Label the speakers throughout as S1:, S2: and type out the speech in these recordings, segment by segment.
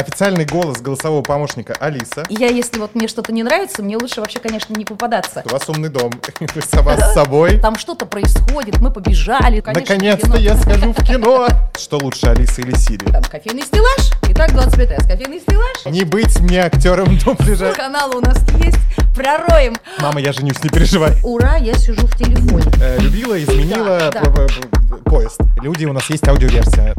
S1: Официальный голос голосового помощника Алиса.
S2: Я, если вот мне что-то не нравится, мне лучше вообще, конечно, не попадаться.
S1: У вас умный дом. Вы сама с собой.
S2: Там что-то происходит, мы побежали.
S1: Наконец-то я схожу в кино. Что лучше, Алиса или Сири?
S2: Там кофейный стеллаж. Итак, 25 раз кофейный стеллаж.
S1: Не быть мне актером дубляжа.
S2: Канал у нас есть. Пророем.
S1: Мама, я женюсь, не переживай.
S2: Ура, я сижу в телефоне.
S1: Э, Любила, изменила п- п- поезд. Люди, у нас есть аудиоверсия.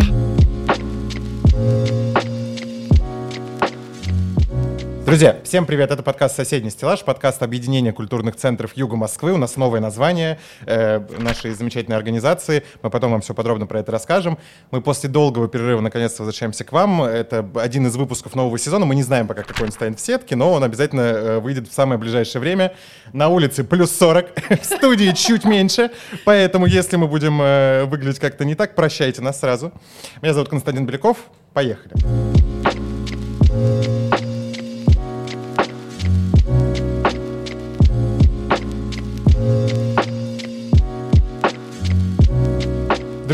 S1: Друзья, всем привет, это подкаст «Соседний стеллаж», подкаст объединения культурных центров Юга Москвы. У нас новое название э, нашей замечательной организации. Мы потом вам все подробно про это расскажем. Мы после долгого перерыва наконец-то возвращаемся к вам. Это один из выпусков нового сезона. Мы не знаем пока, какой он станет в сетке, но он обязательно э, выйдет в самое ближайшее время. На улице плюс 40, в студии чуть меньше. Поэтому, если мы будем э, выглядеть как-то не так, прощайте нас сразу. Меня зовут Константин Беляков. Поехали.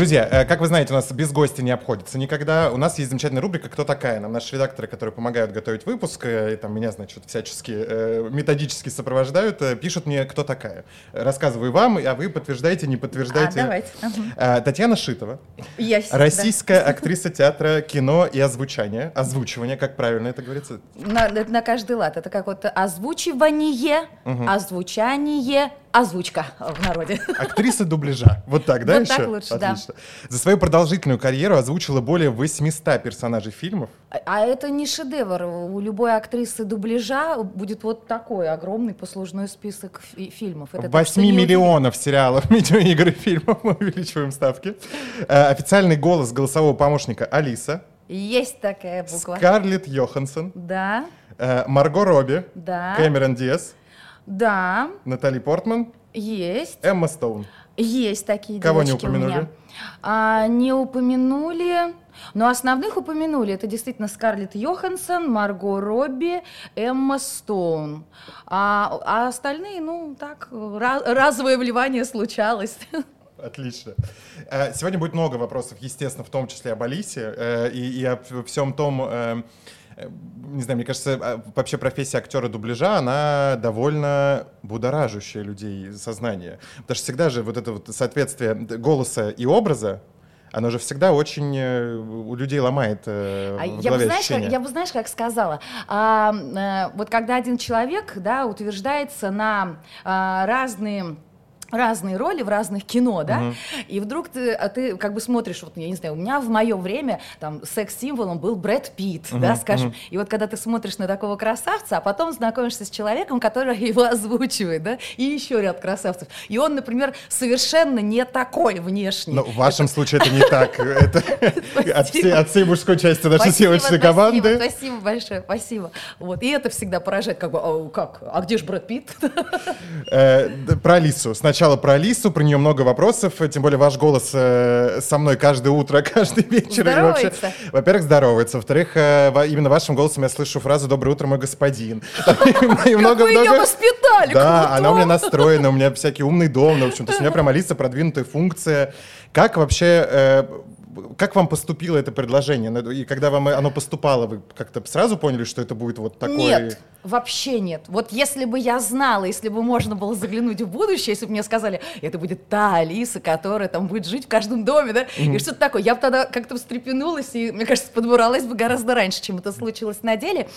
S1: Друзья, э, как вы знаете, у нас без гостя не обходится никогда. У нас есть замечательная рубрика «Кто такая?». Нам наши редакторы, которые помогают готовить выпуск, э, и там меня, значит, всячески э, методически сопровождают, пишут мне «Кто такая?». Рассказываю вам, а вы подтверждаете, не
S2: А,
S1: подтверждаете.
S2: давайте. Ага.
S1: Татьяна Шитова,
S2: Я с-
S1: российская актриса театра, кино и озвучания. Озвучивание, как правильно это говорится?
S2: На, на каждый лад. Это как вот озвучивание, озвучание, озвучка в народе.
S1: Актриса дубляжа. Вот так, да,
S2: Вот
S1: еще?
S2: так лучше, да.
S1: Отлично. За свою продолжительную карьеру озвучила более 800 персонажей фильмов.
S2: А- А это не шедевр. У любой актрисы дубляжа будет вот такой огромный послужной список фи- фильмов. Это так, что
S1: 8
S2: не
S1: миллионов сериалов, видеоигр и фильмов мы увеличиваем ставки. Э, Официальный голос голосового помощника Алиса.
S2: Есть такая буква.
S1: Скарлетт Йоханссон,
S2: Да,
S1: э, Марго Робби,
S2: да,
S1: Кэмерон Диас,
S2: да,
S1: Натали Портман,
S2: есть.
S1: Эмма Стоун.
S2: Есть такие
S1: Кого не
S2: девочки у
S1: упомянули?
S2: меня. А, не упомянули, но основных упомянули. Это действительно Скарлетт Йоханссон, Марго Робби, Эмма Стоун. А, а остальные, ну, так, ра- разовое вливание случалось.
S1: Отлично. Э, Сегодня будет много вопросов, естественно, в том числе об Алисе э, и, и о всем том, э, не знаю, мне кажется, э, вообще профессия актера дубляжа, она довольно будоражащая людей сознание. Потому что всегда же вот это вот соответствие голоса и образа, оно же всегда очень э, у людей ломает э,
S2: А
S1: в
S2: я бы, знаешь, как, я бы, знаешь, как сказала, а, э, вот когда один человек, да, утверждается на а, разные разные роли в разных кино, да, и вдруг ты, а ты как бы смотришь, вот, я не знаю, у меня в мое время там секс-символом был Брэд Питт, да, скажем, и вот когда ты смотришь на такого красавца, а потом знакомишься с человеком, который его озвучивает, да, и еще ряд красавцев, и он, например, совершенно не такой внешний.
S1: Но в вашем случае это не так. Это от всей, от всей мужской части нашей съемочной
S2: спасибо,
S1: команды.
S2: Спасибо большое, спасибо. Вот. И это всегда поражает, как бы, а, как, а где же Брэд Питт?
S1: Э, Про Алису. Сначала про Алису, про нее много вопросов. Тем более ваш голос э, со мной каждое утро, каждый вечер. и вообще-
S2: Здоровается.
S1: Во-первых, здоровается. Во-вторых, э, именно вашим голосом я слышу фразу «Доброе утро, мой господин».
S2: Как вы ее воспитали?
S1: Да, она у меня настроена, у меня всякий умный дом, в общем, то есть у меня прям Алиса продвинутая функция. Как вообще, э, как вам поступило это предложение? И когда вам оно поступало, вы как-то сразу поняли, что это будет вот такой...
S2: Нет, вообще нет. Вот если бы я знала, если бы можно было заглянуть в будущее, если бы мне сказали, это будет та Алиса, которая там будет жить в каждом доме, да, и что-то такое, я бы тогда как-то встрепенулась и, мне кажется, подбуралась бы гораздо раньше, чем это случилось на деле.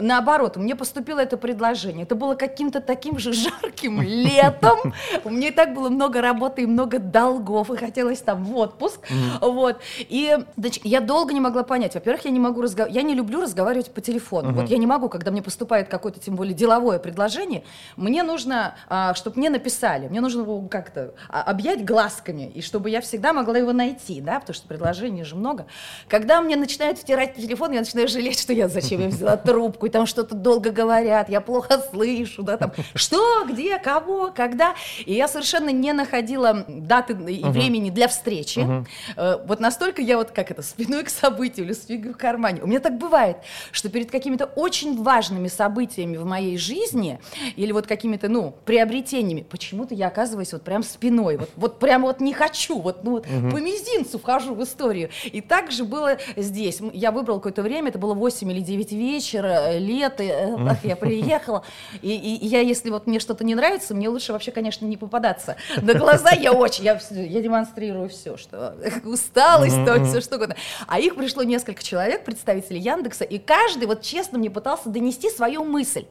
S2: Наоборот, мне поступило это предложение. Это было каким-то таким же жарким летом. У меня и так было много работы и много долгов, и хотелось там в отпуск. Вот. И значит, я долго не могла понять. Во-первых, я не могу разговаривать, я не люблю разговаривать по телефону. Вот я не могу, когда мне поступает какое-то, тем более, деловое предложение, мне нужно, чтобы мне написали, мне нужно его как-то а, объять глазками, и чтобы я всегда могла его найти, да, потому что предложений же много. Когда мне начинают втирать телефон, я начинаю жалеть, что я зачем я взяла трубку, и там что-то долго говорят, я плохо слышу, да, там, что, где, кого, когда. И я совершенно не находила даты и времени для встречи. Э, Вот настолько я вот, как это, спиной к событию или с фигой в кармане. У меня так бывает, что перед какими-то очень важными событиями в моей жизни или вот какими-то, ну, приобретениями, почему-то я оказываюсь вот прям спиной, вот, вот прям вот не хочу, вот, ну, вот угу. по мизинцу вхожу в историю. И так же было здесь. Я выбрала какое-то время, это было 8 или 9 вечера, э, лето, угу. я приехала, и, и, я, если вот мне что-то не нравится, мне лучше вообще, конечно, не попадаться на глаза, я очень, я, я демонстрирую все, что усталость, то все что угодно. А их пришло несколько человек, представителей Яндекса, и каждый вот честно мне пытался донести свою мысль.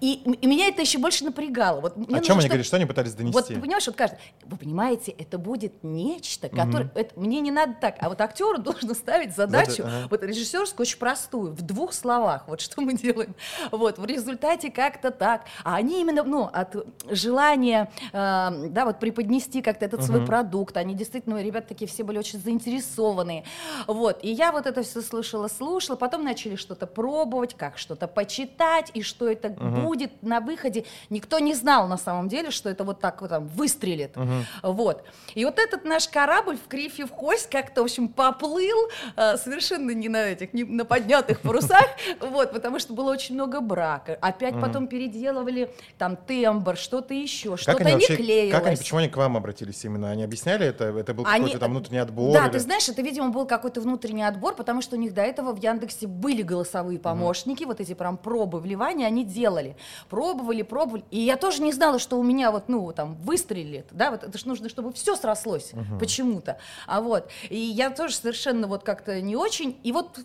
S2: И, и меня это еще больше напрягало. Вот
S1: мне О чем они говорят, что они пытались донести?
S2: Вот ты понимаешь, вот каждый, вы понимаете, это будет нечто, которое, угу. это, мне не надо так, а вот актеру должен ставить задачу, Зада, ага. вот режиссерскую очень простую, в двух словах, вот что мы делаем. Вот, в результате как-то так. А они именно, ну, от желания, э, да, вот преподнести как-то этот угу. свой продукт, они действительно, ребята такие все были очень заинтересованные. Вот, и я вот это все слышала, слушала, потом начали что-то пробовать, как что-то почитать, и что это угу. будет на выходе. Никто не знал на самом деле, что это вот так вот там выстрелит. Угу. Вот. И вот этот наш корабль в крифе в кость как-то, в общем, поплыл э, совершенно не на этих, не на поднятых парусах, вот, потому что было очень много брака. Опять потом переделывали там тембр, что-то еще, что-то не клеилось.
S1: Как они, почему они к вам обратились именно? Они объясняли это? Это был какой-то там внутренний отбор? Да,
S2: ты знаешь, это, видимо, был какой-то внутренний отбор, потому что у них до этого в Яндексе были голосовые помощники, угу. вот эти прям пробы вливания они делали. Пробовали, пробовали. И я тоже не знала, что у меня вот, ну, там, выстрелит, да, вот это же нужно, чтобы все срослось угу. почему-то. А вот, и я тоже совершенно вот как-то не очень, и вот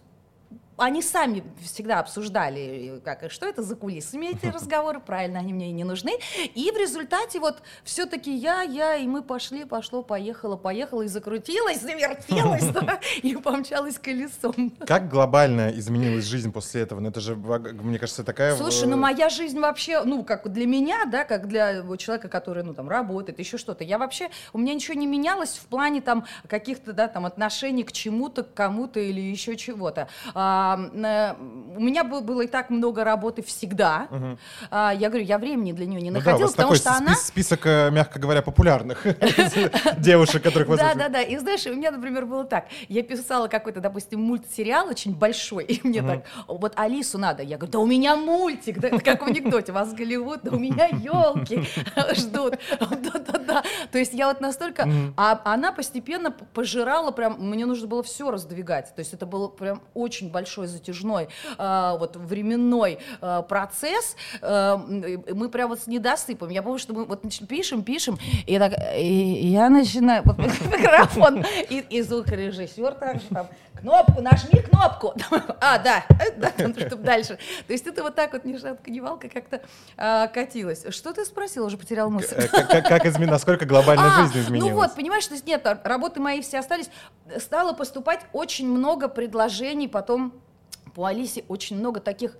S2: они сами всегда обсуждали, как, что это за кулисами эти разговоры, правильно, они мне и не нужны. И в результате вот все-таки я, я, и мы пошли, пошло, поехало, поехало, и закрутилась, завертелась, да, и помчалась колесом.
S1: Как глобально изменилась жизнь после этого? Ну это же, мне кажется, такая...
S2: Слушай, ну моя жизнь вообще, ну как для меня, да, как для человека, который, ну там, работает, еще что-то, я вообще, у меня ничего не менялось в плане там каких-то, да, там отношений к чему-то, к кому-то или еще чего-то. А, а, у меня было и так много работы всегда. Угу. А, я говорю, я времени для нее не ну находила, да, потому что она...
S1: список, э, мягко говоря, популярных девушек, которых вы
S2: Да, да, да. И знаешь, у меня, например, было так. Я писала какой-то, допустим, мультсериал очень большой, и мне так, вот Алису надо. Я говорю, да у меня мультик, да, как в анекдоте, вас Голливуд, да у меня елки ждут. Да-да-да. То есть я вот настолько... А она постепенно пожирала прям... Мне нужно было все раздвигать. То есть это было прям очень большой большой затяжной э, вот временной э, процесс, э, мы прям вот с недосыпом. Я помню, что мы вот пишем, пишем, и так и я начинаю вот, микрофон и, и звукорежиссер также там кнопку, нажми кнопку. А, да, да, чтобы дальше. То есть это вот так вот ни шатка, ни валка как-то а, катилась. Что ты спросила, уже потерял мысль.
S1: Как, как, как измен... насколько глобально а, жизнь изменилась?
S2: Ну вот, понимаешь, то есть нет, работы мои все остались. Стало поступать очень много предложений потом по Алисе очень много таких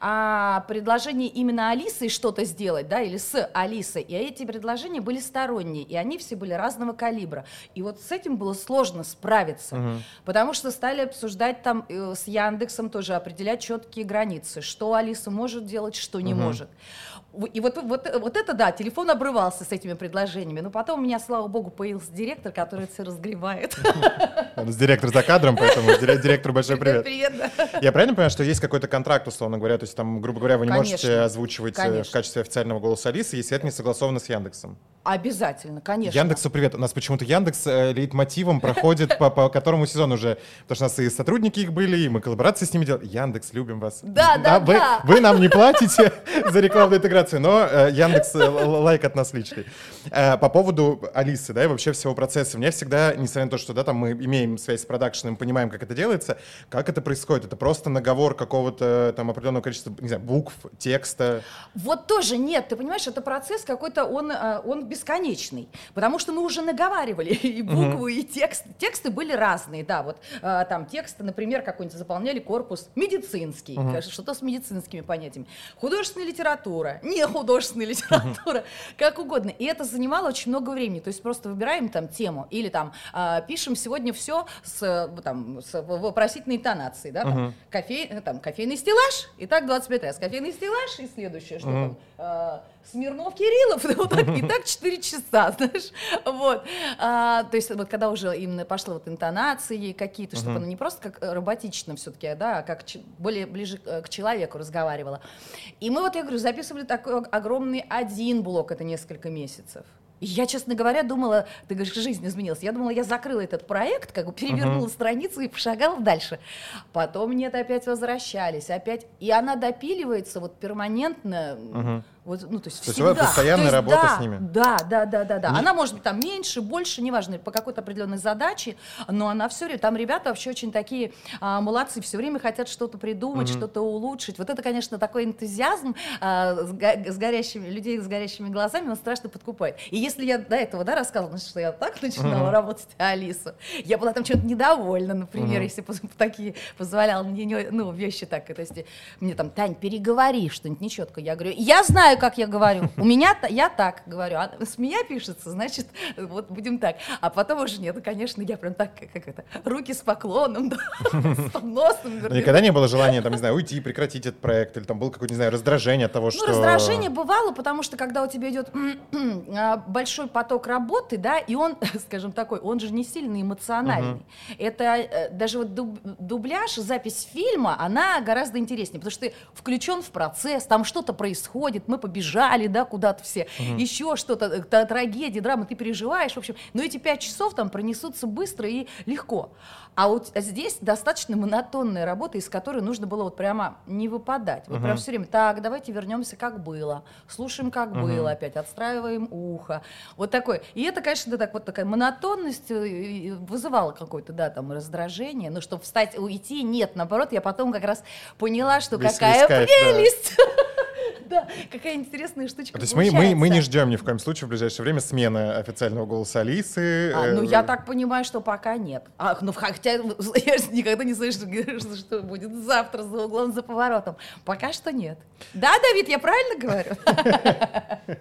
S2: а, предложений именно Алисы что-то сделать, да, или с Алисой. И эти предложения были сторонние, и они все были разного калибра. И вот с этим было сложно справиться, угу. потому что стали обсуждать там э, с Яндексом тоже, определять четкие границы, что Алиса может делать, что не угу. может. И вот, вот, вот это, да, телефон обрывался с этими предложениями. Но потом у меня, слава богу, появился директор, который все разгребает.
S1: У нас директор за кадром, поэтому директору большой привет. Привет, Я правильно понимаю, что есть какой-то контракт, условно говоря, то есть там, грубо говоря, вы не можете озвучивать э, в качестве официального голоса Алисы, если это не согласовано с Яндексом?
S2: Обязательно, конечно.
S1: Яндексу привет. У нас почему-то Яндекс э, лейтмотивом проходит по, по которому сезону уже. Потому что у нас и сотрудники их были, и мы коллаборации с ними делали. Яндекс, любим вас.
S2: Да, да,
S1: вы,
S2: да.
S1: Вы нам не платите за рекламную интеграцию, но э, Яндекс э, лайк от нас личный. Э, по поводу Алисы, да, и вообще всего процесса. Мне всегда, несмотря на то, что, да, там мы имеем связь с продакшеном, понимаем, как это делается, как это происходит? Это просто наговор какого-то там определенного количества, не знаю, букв, текста?
S2: Вот тоже нет. Ты понимаешь, это процесс какой-то, он, э, он бесконечный, потому что мы уже наговаривали и буквы, и текст. Тексты были разные, да, вот э, там тексты, например, какой-нибудь заполняли корпус медицинский, что-то с медицинскими понятиями, художественная литература, не художественная литература, как угодно. И это занимало очень много времени, то есть просто выбираем там тему или там э, пишем сегодня все с, там, с вопросительной интонацией, да, там, кофе, э, там, кофейный стеллаж, и так 25 раз. Кофейный стеллаж, и следующее, что там, э, Смирнов Кириллов, вот так, и так 4 часа, знаешь, вот. А, то есть вот когда уже именно пошло вот интонации какие-то, чтобы она не просто как роботично все-таки, да, а как более ближе к человеку разговаривала. И мы вот, я говорю, записывали такой огромный один блок, это несколько месяцев. Я, честно говоря, думала, ты говоришь, жизнь изменилась. Я думала, я закрыла этот проект, как бы перевернула uh-huh. страницу и пошагала дальше. Потом нет, опять возвращались, опять. И она допиливается вот перманентно. Uh-huh вот, ну, то есть, то всегда. есть
S1: постоянная то есть, работа
S2: да,
S1: с ними?
S2: Да, да, да, да, да. Не... Она может быть там меньше, больше, неважно, по какой-то определенной задаче, но она все время, там ребята вообще очень такие а, молодцы, все время хотят что-то придумать, mm-hmm. что-то улучшить. Вот это, конечно, такой энтузиазм а, с, го- с горящими, людей с горящими глазами, он страшно подкупает. И если я до этого, да, рассказывала, что я так начинала mm-hmm. работать Алису, я была там что-то недовольна, например, mm-hmm. если такие позволяла мне, ну, вещи так, то есть мне там, Тань, переговори что-нибудь нечетко. Я говорю, я знаю, как я говорю. У меня я так говорю. А с меня пишется, значит, вот будем так. А потом уже нет, конечно, я прям так, как это, руки с поклоном, с подносом.
S1: Никогда не было желания, там, не знаю, уйти, прекратить этот проект, или там было какое-то, не знаю, раздражение от того, ну, что...
S2: Ну, раздражение бывало, потому что когда у тебя идет а, большой поток работы, да, и он, скажем такой, он же не сильно эмоциональный. Это э, даже вот дубляж, запись фильма, она гораздо интереснее, потому что ты включен в процесс, там что-то происходит, мы побежали, да, куда-то все, угу. еще что-то, э, трагедия, драма, ты переживаешь, в общем. Но эти пять часов там пронесутся быстро и легко. А вот здесь достаточно монотонная работа, из которой нужно было вот прямо не выпадать. Вот угу. прям все время, так, давайте вернемся, как было, слушаем, как угу. было опять, отстраиваем ухо. Вот такой. И это, конечно, да, так вот такая монотонность э, вызывала какое-то, да, там, раздражение. Но чтобы встать, уйти, нет, наоборот, я потом как раз поняла, что Весь какая прелесть. Да. Да, какая интересная штучка
S1: То есть мы, мы, мы не ждем ни в коем случае в ближайшее время смены официального голоса Алисы.
S2: А, ну, я так понимаю, что пока нет. А, ну, хотя я никогда не слышу, что, что будет завтра за углом, за поворотом. Пока что нет. Да, Давид, я правильно говорю?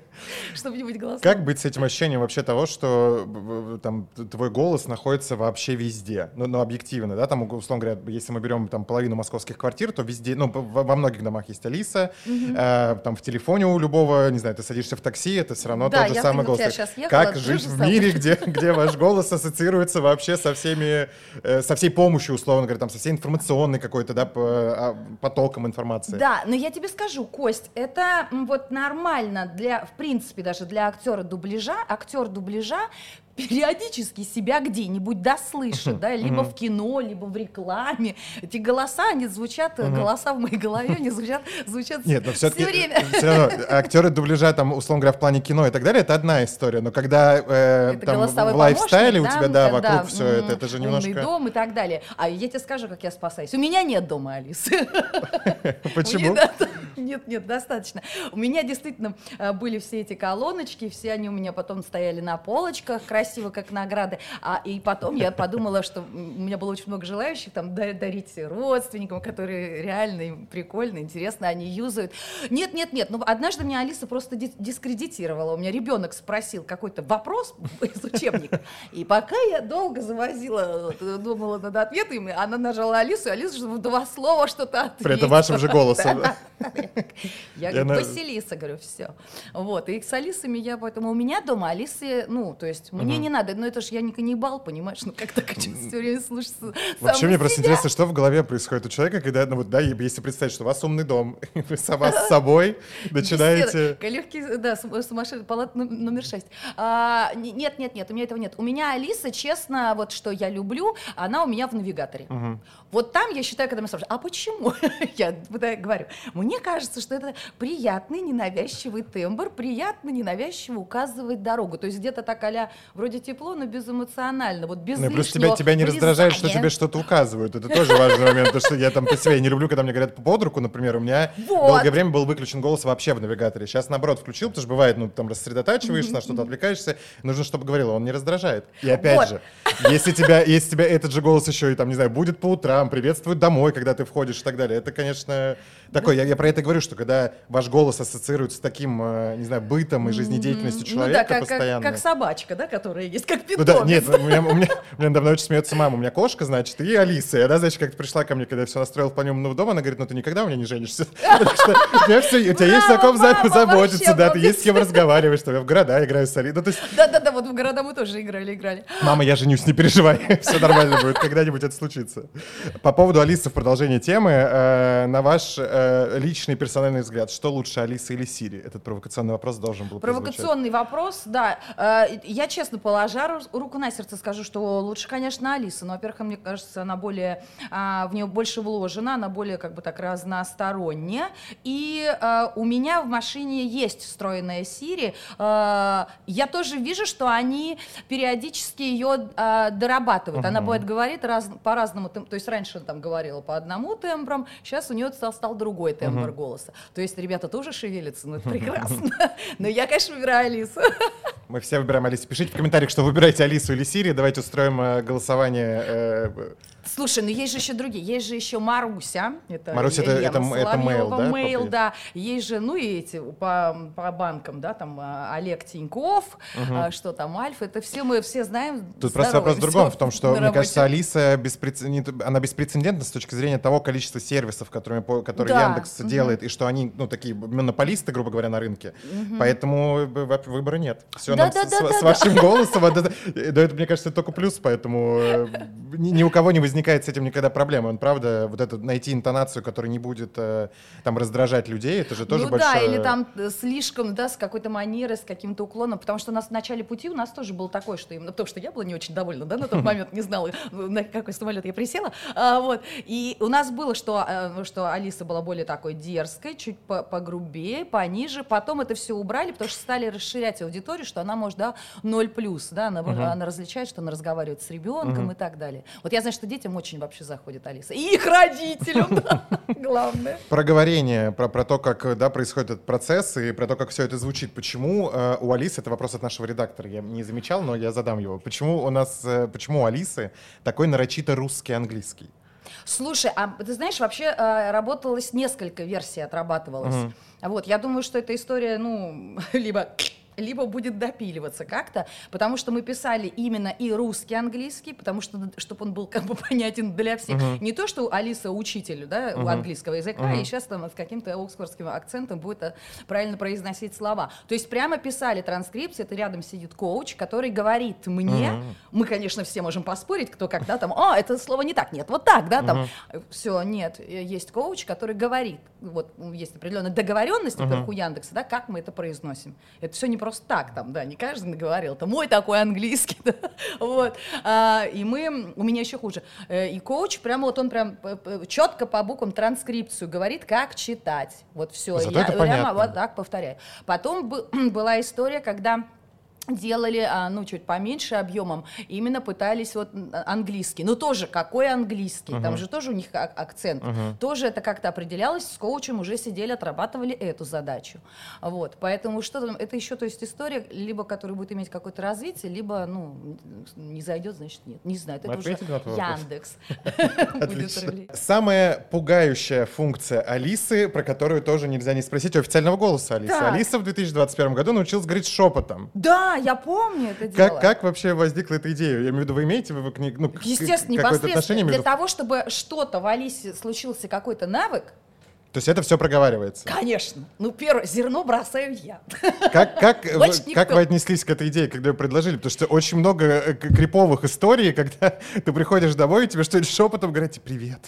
S2: Чтобы не быть голосом.
S1: Как быть с этим ощущением вообще того, что там твой голос находится вообще везде? Ну, ну объективно, да, там, условно говоря, если мы берем там половину московских квартир, то везде, ну, во многих домах есть Алиса, там в телефоне у любого, не знаю, ты садишься в такси, это все равно да, тот же самый голос. Ехала, как жить в мире, где, где ваш голос ассоциируется вообще со всеми, э, со всей помощью, условно говоря, там, со всей информационной какой-то, да, а, потоком информации.
S2: Да, но я тебе скажу, Кость, это вот нормально для, в принципе, даже для актера дубляжа, актер дубляжа периодически себя где-нибудь дослышит, да, либо в кино, либо в рекламе. Эти голоса, они звучат, голоса в моей голове, они звучат, звучат Нет, но все время.
S1: Все равно актеры дубляжа, там, условно говоря, в плане кино и так далее, это одна история, но когда э, там в лайфстайле у тебя, да, вокруг все это, это же немножко...
S2: дом и так далее. А я тебе скажу, как я спасаюсь. У меня нет дома, Алисы.
S1: Почему?
S2: Нет, нет, достаточно. У меня действительно э, были все эти колоночки, все они у меня потом стояли на полочках, красиво красиво, как награды. А, и потом я подумала, что у меня было очень много желающих там дарить родственникам, которые реально прикольно, интересно, они юзают. Нет, нет, нет. Ну, однажды меня Алиса просто дискредитировала. У меня ребенок спросил какой-то вопрос из учебника. И пока я долго завозила, думала над ответами, она нажала Алису, и Алиса в два слова что-то ответила.
S1: При этом вашим же голосом.
S2: Я говорю, Василиса, говорю, все. Вот, и с Алисами я, поэтому у меня дома Алисы, ну, то есть мне не надо, но это же я не каннибал, понимаешь, ну как так все время слушаться
S1: Вообще мне просто интересно, что в голове происходит у человека, когда, ну вот, да, если представить, что у вас умный дом, вы сама с собой начинаете...
S2: Легкий, да, сумасшедший, палат номер шесть. А, нет, нет, нет, у меня этого нет. У меня Алиса, честно, вот что я люблю, она у меня в навигаторе. Вот там я считаю, когда меня спрашивают, а почему? я говорю, мне кажется, что это приятный, ненавязчивый тембр, приятно, ненавязчиво указывает дорогу. То есть где-то так а вроде тепло, но безэмоционально, вот без ну,
S1: Плюс тебя, тебя не раздражает, что тебе что-то указывают. Это тоже важный момент, потому что я там по себе не люблю, когда мне говорят под руку, например, у меня вот. долгое время был выключен голос вообще в навигаторе. Сейчас, наоборот, включил, потому что бывает, ну, там рассредотачиваешься, на что-то отвлекаешься, нужно, чтобы говорил, он не раздражает. И опять вот. же, если тебя, если тебя этот же голос еще и там, не знаю, будет по утрам, приветствует домой, когда ты входишь и так далее, это, конечно, такой, я, я про это говорю, что когда ваш голос ассоциируется с таким, э, не знаю, бытом и жизнедеятельностью человека
S2: ну, да, как,
S1: постоянно.
S2: Как, как собачка, да, которая есть, как
S1: Ну
S2: питомец.
S1: да, нет, у меня, у меня, у меня давно очень смеется мама. У меня кошка, значит, и Алиса. И она, значит, как-то пришла ко мне, когда я все настроил по нему дома, она говорит, ну ты никогда у меня не женишься. У тебя, есть о ком заботиться, да, ты есть с кем разговаривать, что я в города играю с Алисой. Ну,
S2: Да-да-да, вот в города мы тоже играли, играли.
S1: Мама, я женюсь, не переживай, все нормально будет, когда-нибудь это случится. По поводу Алисы в продолжении темы, э, на ваш э, личный персональный взгляд, что лучше, Алиса или Сири? Этот провокационный вопрос должен был.
S2: Провокационный вопрос, да. Э, Я честно положа ру- руку на сердце скажу, что лучше, конечно, Алиса. Но, во-первых, мне кажется, она более, а, в нее больше вложена, она более как бы так разносторонняя. И э, у меня в машине есть встроенная Siri. Э, Я тоже вижу, что они периодически ее э, дорабатывают. Она бывает говорит раз, по-разному. То есть раньше она там говорила по одному тембрам, сейчас у нее стал, стал другой тембр голоса. То есть ребята тоже шевелятся, ну это прекрасно. Но я, конечно, выбираю Алису.
S1: Мы все выбираем Алису. Пишите в комментариях, что выбираете Алису или Сири. Давайте устроим э, голосование. Э,
S2: Слушай, ну есть же еще другие. Есть же еще Маруся. Это
S1: Маруся это- это это mail, да, по-
S2: да. Есть же, ну и эти по, по банкам, да, там а, Олег Тиньков, а, что там, Альфа. Это все мы все знаем.
S1: Тут просто вопрос в другом, в том, что, мне кажется, Алиса беспрецедент- она беспрецедентна с точки зрения того количества сервисов, которыми, которые
S2: Да,
S1: Яндекс
S2: мгм.
S1: делает, и что они, ну, такие монополисты, грубо говоря, на рынке. Поэтому э, выбора нет. Все,
S2: Да,
S1: нам
S2: да,
S1: с,
S2: да,
S1: с-
S2: да,
S1: с
S2: да.
S1: вашим голосом, а, да, да, да, это, мне кажется, только плюс, поэтому э, ни, ни у кого не возникает с этим никогда проблемы. Он, правда, вот это найти интонацию, которая не будет э, там раздражать людей, это же тоже
S2: ну
S1: большое...
S2: да, или там э, слишком, да, с какой-то манерой, с каким-то уклоном, потому что у нас в начале пути у нас тоже был такой, что именно, потому что я была не очень довольна, да, на тот момент, не знала, на какой самолет я присела, а, вот, и у нас было, что, э, что Алиса была более такой дерзкой, чуть по- погрубее, пониже, потом это все убрали, потому что стали расширять аудиторию, что она может, да, 0 плюс, да, она, она различает, что она разговаривает с ребенком и так далее. Вот я знаю, что детям очень вообще заходит Алиса, и их родителям, главное.
S1: проговорение про, про то, как происходит этот процесс и про то, как все это звучит. Почему э, у Алисы, это вопрос от нашего редактора, я не замечал, но я задам его. Почему у нас, э, почему у Алисы такой нарочито русский английский?
S2: Слушай, а ты знаешь, вообще э, работалось несколько версий, отрабатывалось. Вот, я думаю, что эта история, ну, либо либо будет допиливаться как-то, потому что мы писали именно и русский английский, потому что чтобы он был как бы понятен для всех. Не то, что Алиса учитель, да, у английского языка, и сейчас там с каким-то оксфордским акцентом будет э, правильно произносить слова. То есть прямо писали транскрипции, это рядом сидит коуч, который говорит мне, мы, конечно, все можем поспорить, кто когда там, а, это слово не так, нет, вот так, да, там, все, нет, э, есть коуч, который говорит, вот есть определенная договоренность, во-первых, у Яндекса, да, как мы это произносим. Это все не просто так, там, да, не каждый говорил, это мой такой английский, да, вот. А, и мы, у меня еще хуже, Э, и коуч прямо вот он прям четко по буквам транскрипцию говорит, как читать, вот все.
S1: Зато это
S2: прямо
S1: понятно.
S2: вот так повторяю. Потом бы- была история, когда делали, а, ну, чуть поменьше объемом, именно пытались вот м, английский. Но тоже, какой английский? Там же тоже у них ак- акцент. Тоже это как-то определялось, с коучем уже сидели, отрабатывали эту задачу. Вот, поэтому что там, это еще, то есть история, либо которая будет иметь какое-то развитие, либо, ну, не зайдет, значит, нет. Не знаю, это уже? Яндекс.
S1: Самая пугающая функция Алисы, про которую тоже нельзя не спросить у официального голоса Алисы. Алиса в 2021 году научилась говорить шепотом.
S2: Да, я помню это дело.
S1: Как, как вообще возникла эта идея? Я имею в виду, вы имеете вы к ней, ну,
S2: Естественно, непосредственно.
S1: отношение
S2: Для
S1: между...
S2: того, чтобы что-то в Алисе случился какой-то навык,
S1: То есть это все проговаривается.
S2: конечно. Ну, первое, зерно бросаю я.
S1: Как, как, вы, как вы отнеслись к этой идее, когда ее предложили? Потому что очень много э, криповых историй, когда ты приходишь домой, и тебе что-нибудь шепотом говорят тебе «привет».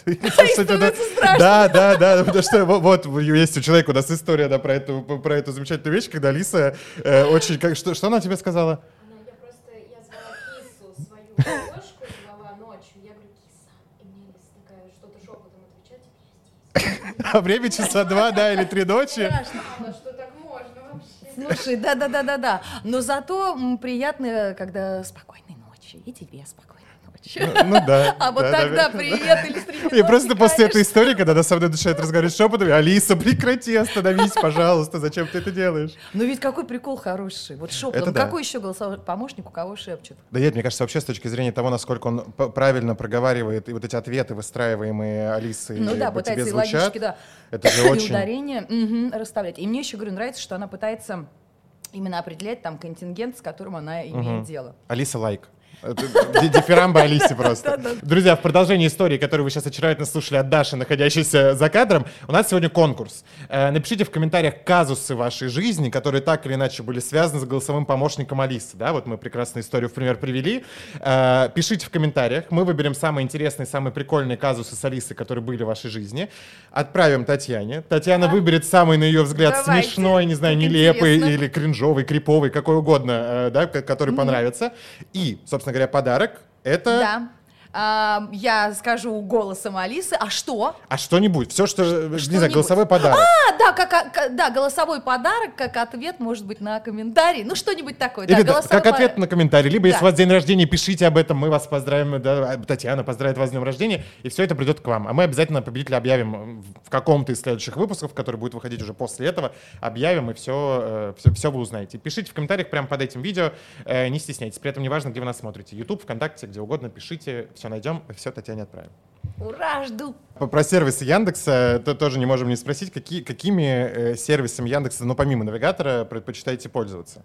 S1: Да-. Да, да, потому что во- вот есть у человека у нас история про, эту, замечательную вещь, когда Алиса э, очень... что она тебе сказала?
S3: Она, я просто, я звала кису, свою кошку, звала ночью. Я говорю, киса. И мне Лиса такая что-то шепотом отвечает, я здесь.
S1: А время часа два, да, или три ночи.
S2: Слушай, да-да-да-да-да. Но зато приятно, когда спокойной ночи. И тебе спокойной ночи. ночь.
S1: Ну да.
S2: А вот
S1: да,
S2: тогда
S1: да.
S2: привет или стремянки,
S1: И просто после этой
S2: конечно.
S1: истории, когда она со мной начинает разговаривать шепотом, Алиса, прекрати, остановись, пожалуйста, зачем ты это делаешь?
S2: Ну ведь какой прикол хороший. Вот шепотом.
S1: Это да.
S2: Какой еще голосовой помощник у кого шепчет?
S1: Да нет, мне кажется, вообще с точки зрения того, насколько он правильно проговаривает и вот эти ответы, выстраиваемые Алисой
S2: Ну да,
S1: тебе
S2: пытается и
S1: звучат,
S2: да.
S1: это же
S2: и
S1: очень...
S2: ударение мгм, расставлять. И мне еще, говорю, нравится, что она пытается именно определять там контингент, с которым она имеет
S1: Мгм.
S2: дело.
S1: Алиса лайк. Ди- Дифирамба Алисе просто. Друзья, в продолжении истории, которую вы сейчас очаровательно слушали от Даши, находящейся за кадром, у нас сегодня конкурс. Э, Напишите в комментариях казусы вашей жизни, которые так или иначе были связаны с голосовым помощником Алисы. Да, вот мы прекрасную историю в пример привели. Э, Пишите в комментариях. Мы выберем самые интересные, самые прикольные казусы с Алисой, которые были в вашей жизни. Отправим Татьяне. Татьяна выберет самый, на ее взгляд,
S2: Давайте.
S1: смешной, не знаю, нелепый
S2: интересно.
S1: или кринжовый, криповый, какой угодно, э, да, ко- который понравится. И, собственно говоря, подарок — это...
S2: Да. А, я скажу голосом Алисы. А что?
S1: А что-нибудь, все, что, не знаю, голосовой подарок.
S2: А, да, как, а, ка- да, голосовой подарок, как ответ, может быть, на комментарий. Ну, что-нибудь такое.
S1: Или да, как ответ
S2: подарок.
S1: на комментарий. Либо, если
S2: Да.
S1: у вас день рождения, пишите об этом, мы вас поздравим, да, Татьяна поздравит вас с днем рождения, и все это придет к вам. А мы обязательно победителя объявим в каком-то из следующих выпусков, который будет выходить уже после этого. Объявим, и все, все, все вы узнаете. Пишите в комментариях прямо под этим видео, э, не стесняйтесь. При этом неважно, где вы нас смотрите. YouTube, ВКонтакте, где угодно, пишите, все найдем, все Татьяне отправим.
S2: Ура, жду.
S1: Про сервисы Яндекса то тоже не можем не спросить, какие, какими э, сервисами Яндекса, ну, помимо навигатора, предпочитаете пользоваться?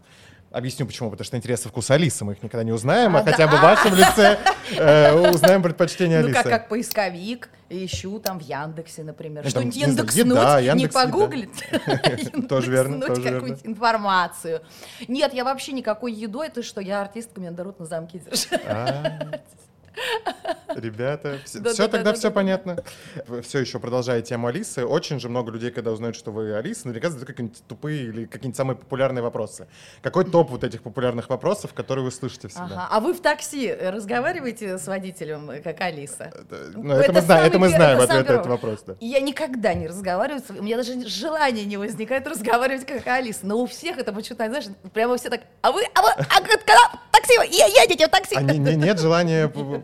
S1: Объясню почему. Потому что интересы вкуса Алисы мы их никогда не узнаем, а,
S2: А, да.
S1: хотя бы в вашем лице э, узнаем предпочтение
S2: Ну,
S1: Алисы.
S2: как, как поисковик, ищу там в Яндексе, например.
S1: Ну,
S2: Что-нибудь
S1: еда,
S2: не погуглить.
S1: Тоже верно, тоже
S2: какую-нибудь информацию. Нет, я вообще никакой едой, это что, я артистка, меня рот на замке держит.
S1: Ребята, все,
S2: Да, да,
S1: тогда
S2: да,
S1: все понятно. Все еще продолжая тему Алисы, очень же много людей, когда узнают, что вы Алиса, наверняка задают какие-нибудь тупые или какие-нибудь самые популярные вопросы. Какой топ вот этих популярных вопросов, которые вы слышите всегда?
S2: Ага. А вы в такси разговариваете с водителем, как Алиса?
S1: Это- ну, это, мы
S2: Это
S1: знаем,
S2: самый
S1: это мы знаем
S2: это
S1: ответ на этот вопрос. Да.
S2: Я никогда не разговариваю, у меня даже желания не возникает разговаривать как Алиса. Но у всех это почему-то, знаешь, прямо все так, а вы, а вы, а когда такси, едете в такси?
S1: А не- не- нет желания...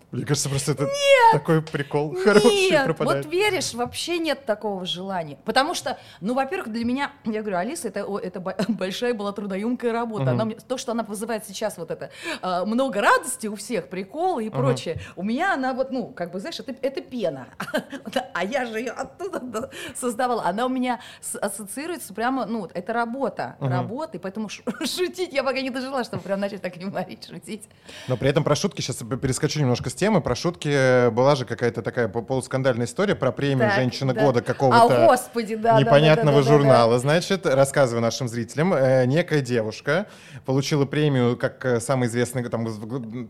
S1: Мне кажется, просто это такой прикол хороший
S2: Нет,
S1: пропадает.
S2: вот веришь, вообще нет такого желания. Потому что, ну, во-первых, для меня, я говорю, Алиса, это, о, это бо- большая была трудоемкая работа. Она мне- то, что она вызывает сейчас вот это а, много радости у всех, приколы и прочее. У меня она вот, ну, как бы, знаешь, это, это пена. А я же ее оттуда да, создавала. Она у меня ассоциируется прямо, ну, это работа, работа, и поэтому шутить я пока не дожила, чтобы прям начать так юморить, шутить.
S1: Но при этом про шутки, сейчас перескочу немножко с темы, про шутки была же какая-то такая по- полускандальная история про премию
S2: Так,
S1: «Женщина
S2: да.
S1: года» какого-то
S2: А, господи, да, да, да,
S1: непонятного
S2: да, да, да, да.
S1: журнала. Значит, рассказываю нашим зрителям, э, некая девушка получила премию как э, самый известный, там,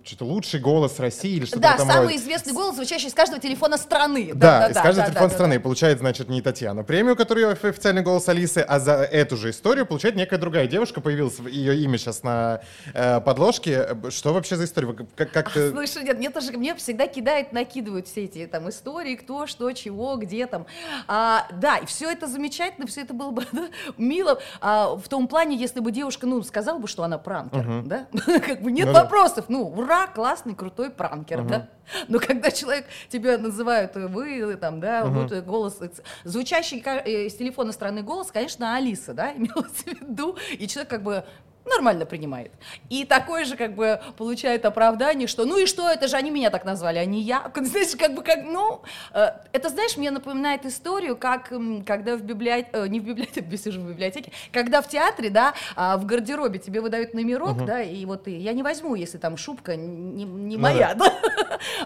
S1: что-то лучший голос России или что-то
S2: Да, самый
S1: роде.
S2: известный голос, звучащий из каждого телефона страны.
S1: Да, из каждого
S2: да,
S1: телефона
S2: да,
S1: страны.
S2: да.
S1: Получает, значит, не Татьяна премию, которую офи- официальный голос Алисы, а за эту же историю получает некая другая девушка. Появилось ее имя сейчас на э, подложке. Э, Что вообще за история? Как, как ты-
S2: Слушай, нет, мне тоже, мне всегда кидает, накидывают все эти там истории, кто, что, чего, где там. А, да, и все это замечательно, все это было бы да, мило а, в том плане, если бы девушка, ну, сказала бы, что она пранкер, да, как бы нет
S1: Ну да.
S2: вопросов, ну, ура, классный, крутой пранкер, да. Но когда человек тебя называют э, вы, там, да, вот э, голос, э, звучащий с телефона стороны голос, конечно, Алиса, да, имелось в виду, и человек как бы нормально принимает. И такое же как бы получает оправдание, что ну и что, это же они меня так назвали, а не я. Знаешь, как бы как, ну, э, это, знаешь, мне напоминает историю, как когда в библиотеке, не в библиотеке, сижу в библиотеке, когда в театре, да, а, в гардеробе тебе выдают номерок, да, и вот и я не возьму, если там шубка не, не
S1: Ну
S2: моя, да.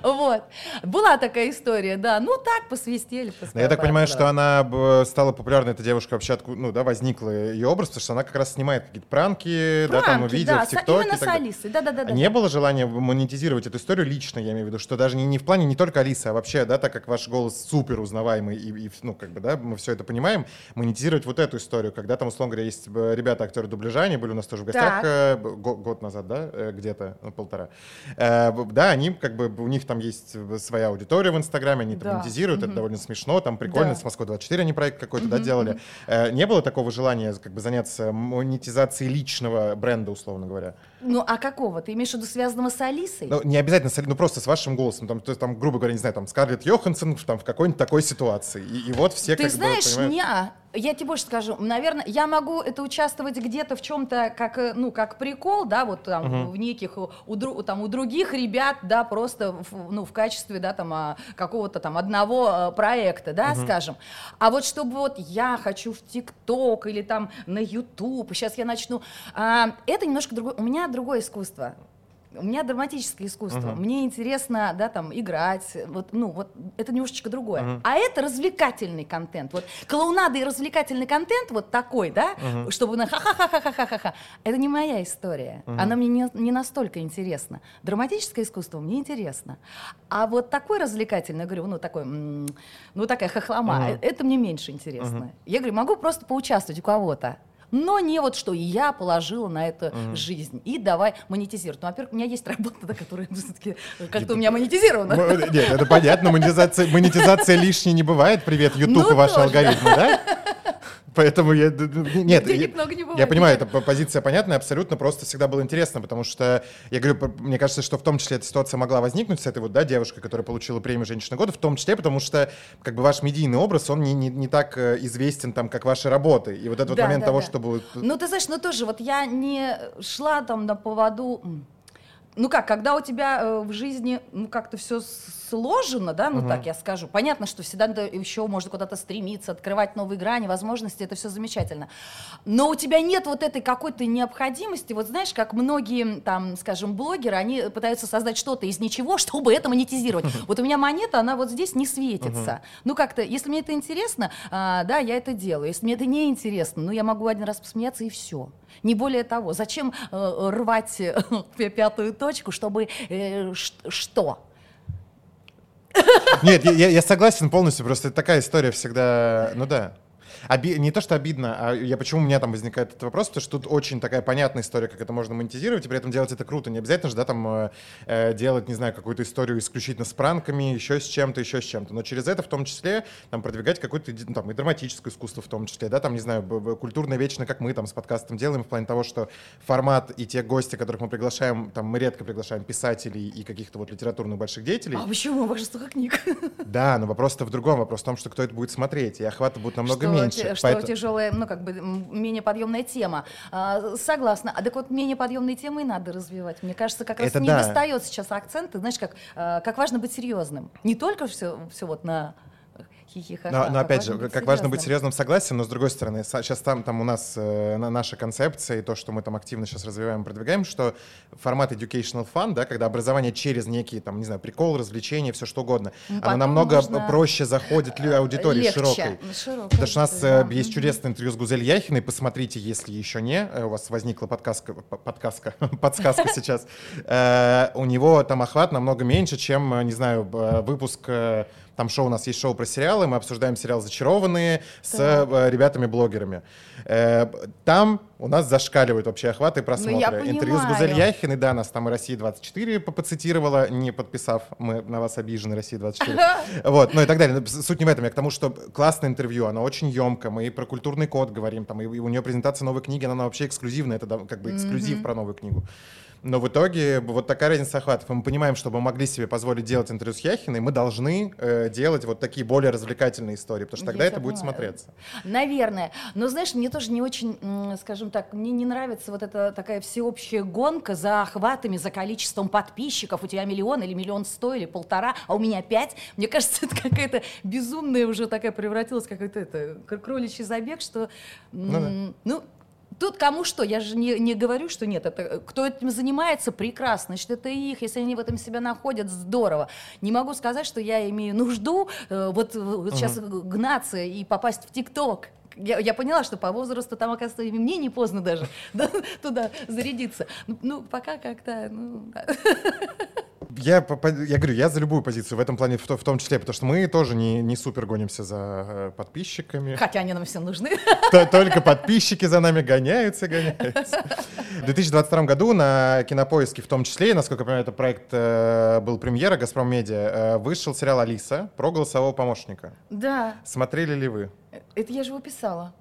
S2: Вот. Была такая история, да. Ну так, посвистели,
S1: Ну, Я так понимаю,
S2: да.
S1: что она стала популярной, эта девушка вообще, откуда, ну, да, возникла ее образ, потому что она как раз снимает какие-то пранки, да, там,
S2: Пранки,
S1: видео
S2: да,
S1: в ТикТоке.
S2: именно с. Алисой, да-да-да.
S1: А не было желания монетизировать эту историю лично, я имею в виду, что даже не, не в плане не только Алисы, а вообще, да, так как ваш голос супер узнаваемый, и, и, ну, как бы, да, мы все это понимаем, монетизировать вот эту историю, когда там, условно говоря, есть э, ребята, актеры дубляжа, они были у нас тоже в гостях э, б- го- год назад, да, э, где-то, ну, полтора. Э, Да, они, как бы, у них там есть своя аудитория в Инстаграме, они
S2: Да.
S1: монетизируют, это
S2: Мгм.
S1: довольно смешно, там прикольно,
S2: Да.
S1: с Москвы-24 они проект какой-то, да,
S2: Мгм,
S1: делали. Э, Не было такого желания, как бы, заняться монетизацией личного личного бренда, условно говоря.
S2: Ну, а какого? Ты имеешь в виду связанного с Алисой?
S1: Ну, не обязательно, с- ну, просто с вашим голосом. Там, то есть, там, грубо говоря, не знаю, там, Скарлетт Йоханссон там, в какой-нибудь такой ситуации. И, и вот все
S2: Ты
S1: как бы
S2: знаешь,
S1: понимают-
S2: не, я тебе больше скажу, наверное, я могу это участвовать где-то в чем-то как, э, ну, как прикол, да, вот там в неких э, у, дру- там у других ребят, да, просто в, ну в качестве, да, там а, какого-то там одного э, проекта, да, скажем. А вот чтобы вот я хочу в ТикТок или там на Ютуб, сейчас я начну, а, это немножко другое. У меня другое искусство. У меня драматическое искусство. Мне интересно, да, там, играть. Вот, ну, вот это немножечко другое. А это развлекательный контент. Вот клоунада и развлекательный контент вот такой, да, чтобы на ха-ха-ха-ха-ха-ха-ха. Это не моя история. Она мне не, не настолько интересна. Драматическое искусство мне интересно. А вот такой развлекательный, я говорю, ну, такой, м, ну, такая хохлома, э, это мне меньше интересно. Я говорю, могу просто поучаствовать у кого-то. Но не вот что я положила на это жизнь. И давай монетизировать. Ну, во-первых, у меня есть работа, которая все-таки как-то у меня монетизирована.
S1: М- Нет, это понятно, монетизация, монетизация лишней не бывает. Привет, YouTube
S2: Ну,
S1: и ваши
S2: тоже,
S1: алгоритмы, да? Поэтому я... Нет, я-
S2: много не
S1: я
S2: бывает.
S1: понимаю, эта позиция понятная, абсолютно просто всегда было интересно, потому что, я говорю, мне кажется, что в том числе эта ситуация могла возникнуть с этой вот, да, девушкой, которая получила премию «Женщина года», в том числе потому что, как бы, ваш медийный образ, он не, не, не так э, известен там, как ваши работы. И вот этот вот
S2: Да,
S1: момент
S2: да,
S1: того,
S2: да.
S1: чтобы... вот-
S2: Ну, ты знаешь, ну тоже, вот я не шла там на поводу... Ну как, когда у тебя э, в жизни ну как-то все сложено, да, ну так я скажу. Понятно, что всегда надо еще можно куда-то стремиться, открывать новые грани, возможности, это все замечательно. Но у тебя нет вот этой какой-то необходимости, вот знаешь, как многие там, скажем, блогеры, они пытаются создать что-то из ничего, чтобы это монетизировать. Вот у меня монета, она вот здесь не светится. Ну как-то, если мне это интересно, а, да, я это делаю. Если мне это не интересно, ну я могу один раз посмеяться и все. Не более того. Зачем э, рвать э, пятую точку, чтобы э, что?
S1: Нет, я, я- согласен полностью, просто такая история всегда, ну да. Оби- Не то, что обидно, а я почему у меня там возникает этот вопрос, потому что тут очень такая понятная история, как это можно монетизировать, и при этом делать это круто. Не обязательно же, да, там э, э, делать, не знаю, какую-то историю исключительно с пранками, еще с чем-то, еще с чем-то. Но через это в том числе там продвигать какое-то там и драматическое искусство в том числе, да, там, не знаю, культурное вечно, как мы там с подкастом делаем, в плане того, что формат и те гости, которых мы приглашаем, там мы редко приглашаем писателей и каких-то вот литературных больших деятелей.
S2: А почему? Ваше столько книг.
S1: Да, но вопрос-то в другом. Вопрос в том, что кто это будет смотреть, и охвата будет намного
S2: что,
S1: меньше.
S2: Те- что
S1: Поэтому-
S2: тяжелая, ну как бы менее подъемная тема. А, согласна. А так вот менее подъемные темы и надо развивать. Мне кажется, как раз
S1: Это
S2: не
S1: да.
S2: достает сейчас акцента. Знаешь, как, а, как важно быть серьезным. Не только все, все вот на хихи
S1: Но, но опять же, как важно быть серьезным, согласен, но с другой стороны, сейчас там, там у нас э, на- наша концепция и то, что мы там активно сейчас развиваем продвигаем, что формат educational fun, да, когда образование через некие, там, не знаю, прикол, развлечения, все что угодно,
S2: Ну,
S1: оно
S2: потом
S1: намного
S2: можно
S1: проще заходит аудитории
S2: Легче.
S1: широкой.
S2: Ну, широкой
S1: Потому что у нас э,
S2: да.
S1: есть чудесное интервью с Гузель Яхиной. Посмотрите, если еще не. Э, У вас возникла подсказка, п- подсказка, сейчас. Э, У него там охват намного меньше, чем, не знаю, выпуск там шоу, у нас есть шоу про сериалы, мы обсуждаем сериал «Зачарованные» с
S2: Так.
S1: э, ребятами-блогерами. Э, Там у нас зашкаливают вообще охваты и просмотры.
S2: Ну,
S1: Интервью с. Гузель Яхиной, да, нас там и «Россия-24» по- поцитировала, не подписав, мы на вас обижены, «Россия-24». Вот, ну и так далее. Суть не в этом, я к тому, что классное интервью, оно очень емко, мы и про культурный код говорим, там, и у нее презентация новой книги, она вообще эксклюзивная, это да, как бы эксклюзив про новую книгу. Но в итоге вот такая разница охватов. Мы понимаем, чтобы мы могли себе позволить делать интервью с Яхиной, мы должны э, делать вот такие более развлекательные истории, потому что тогда
S2: Я
S1: это будет смотреться.
S2: Наверное. Но знаешь, мне тоже не очень, скажем так, мне не нравится вот эта такая всеобщая гонка за охватами, за количеством подписчиков. У тебя миллион или миллион сто или полтора, а у меня пять. Мне кажется, это какая-то безумная уже такая превратилась какой-то это кр- кроличий забег, что
S1: Ну да.
S2: ну Тут кому что, я же не, не говорю, что нет, это кто этим занимается, прекрасно, значит, это их, если они в этом себя находят, здорово. Не могу сказать, что я имею нужду э, вот, вот сейчас гнаться и попасть в ТикТок. Я, я поняла, что по возрасту там, оказывается, и мне не поздно даже да, туда зарядиться. Ну, ну, пока как-то, ну.
S1: Я, я говорю, я за любую позицию в этом плане, в, то- том числе, потому что мы тоже не, не супер гонимся за э, подписчиками.
S2: хотя они нам все нужны.
S1: Только подписчики за нами гоняются, гоняются. В 2022 году на Кинопоиске в том числе, насколько я понимаю, это проект э, был премьера «Газпром Медиа», э, вышел сериал «Алиса» про голосового помощника.
S2: Да,
S1: Смотрели ли вы?
S2: это я же его писала.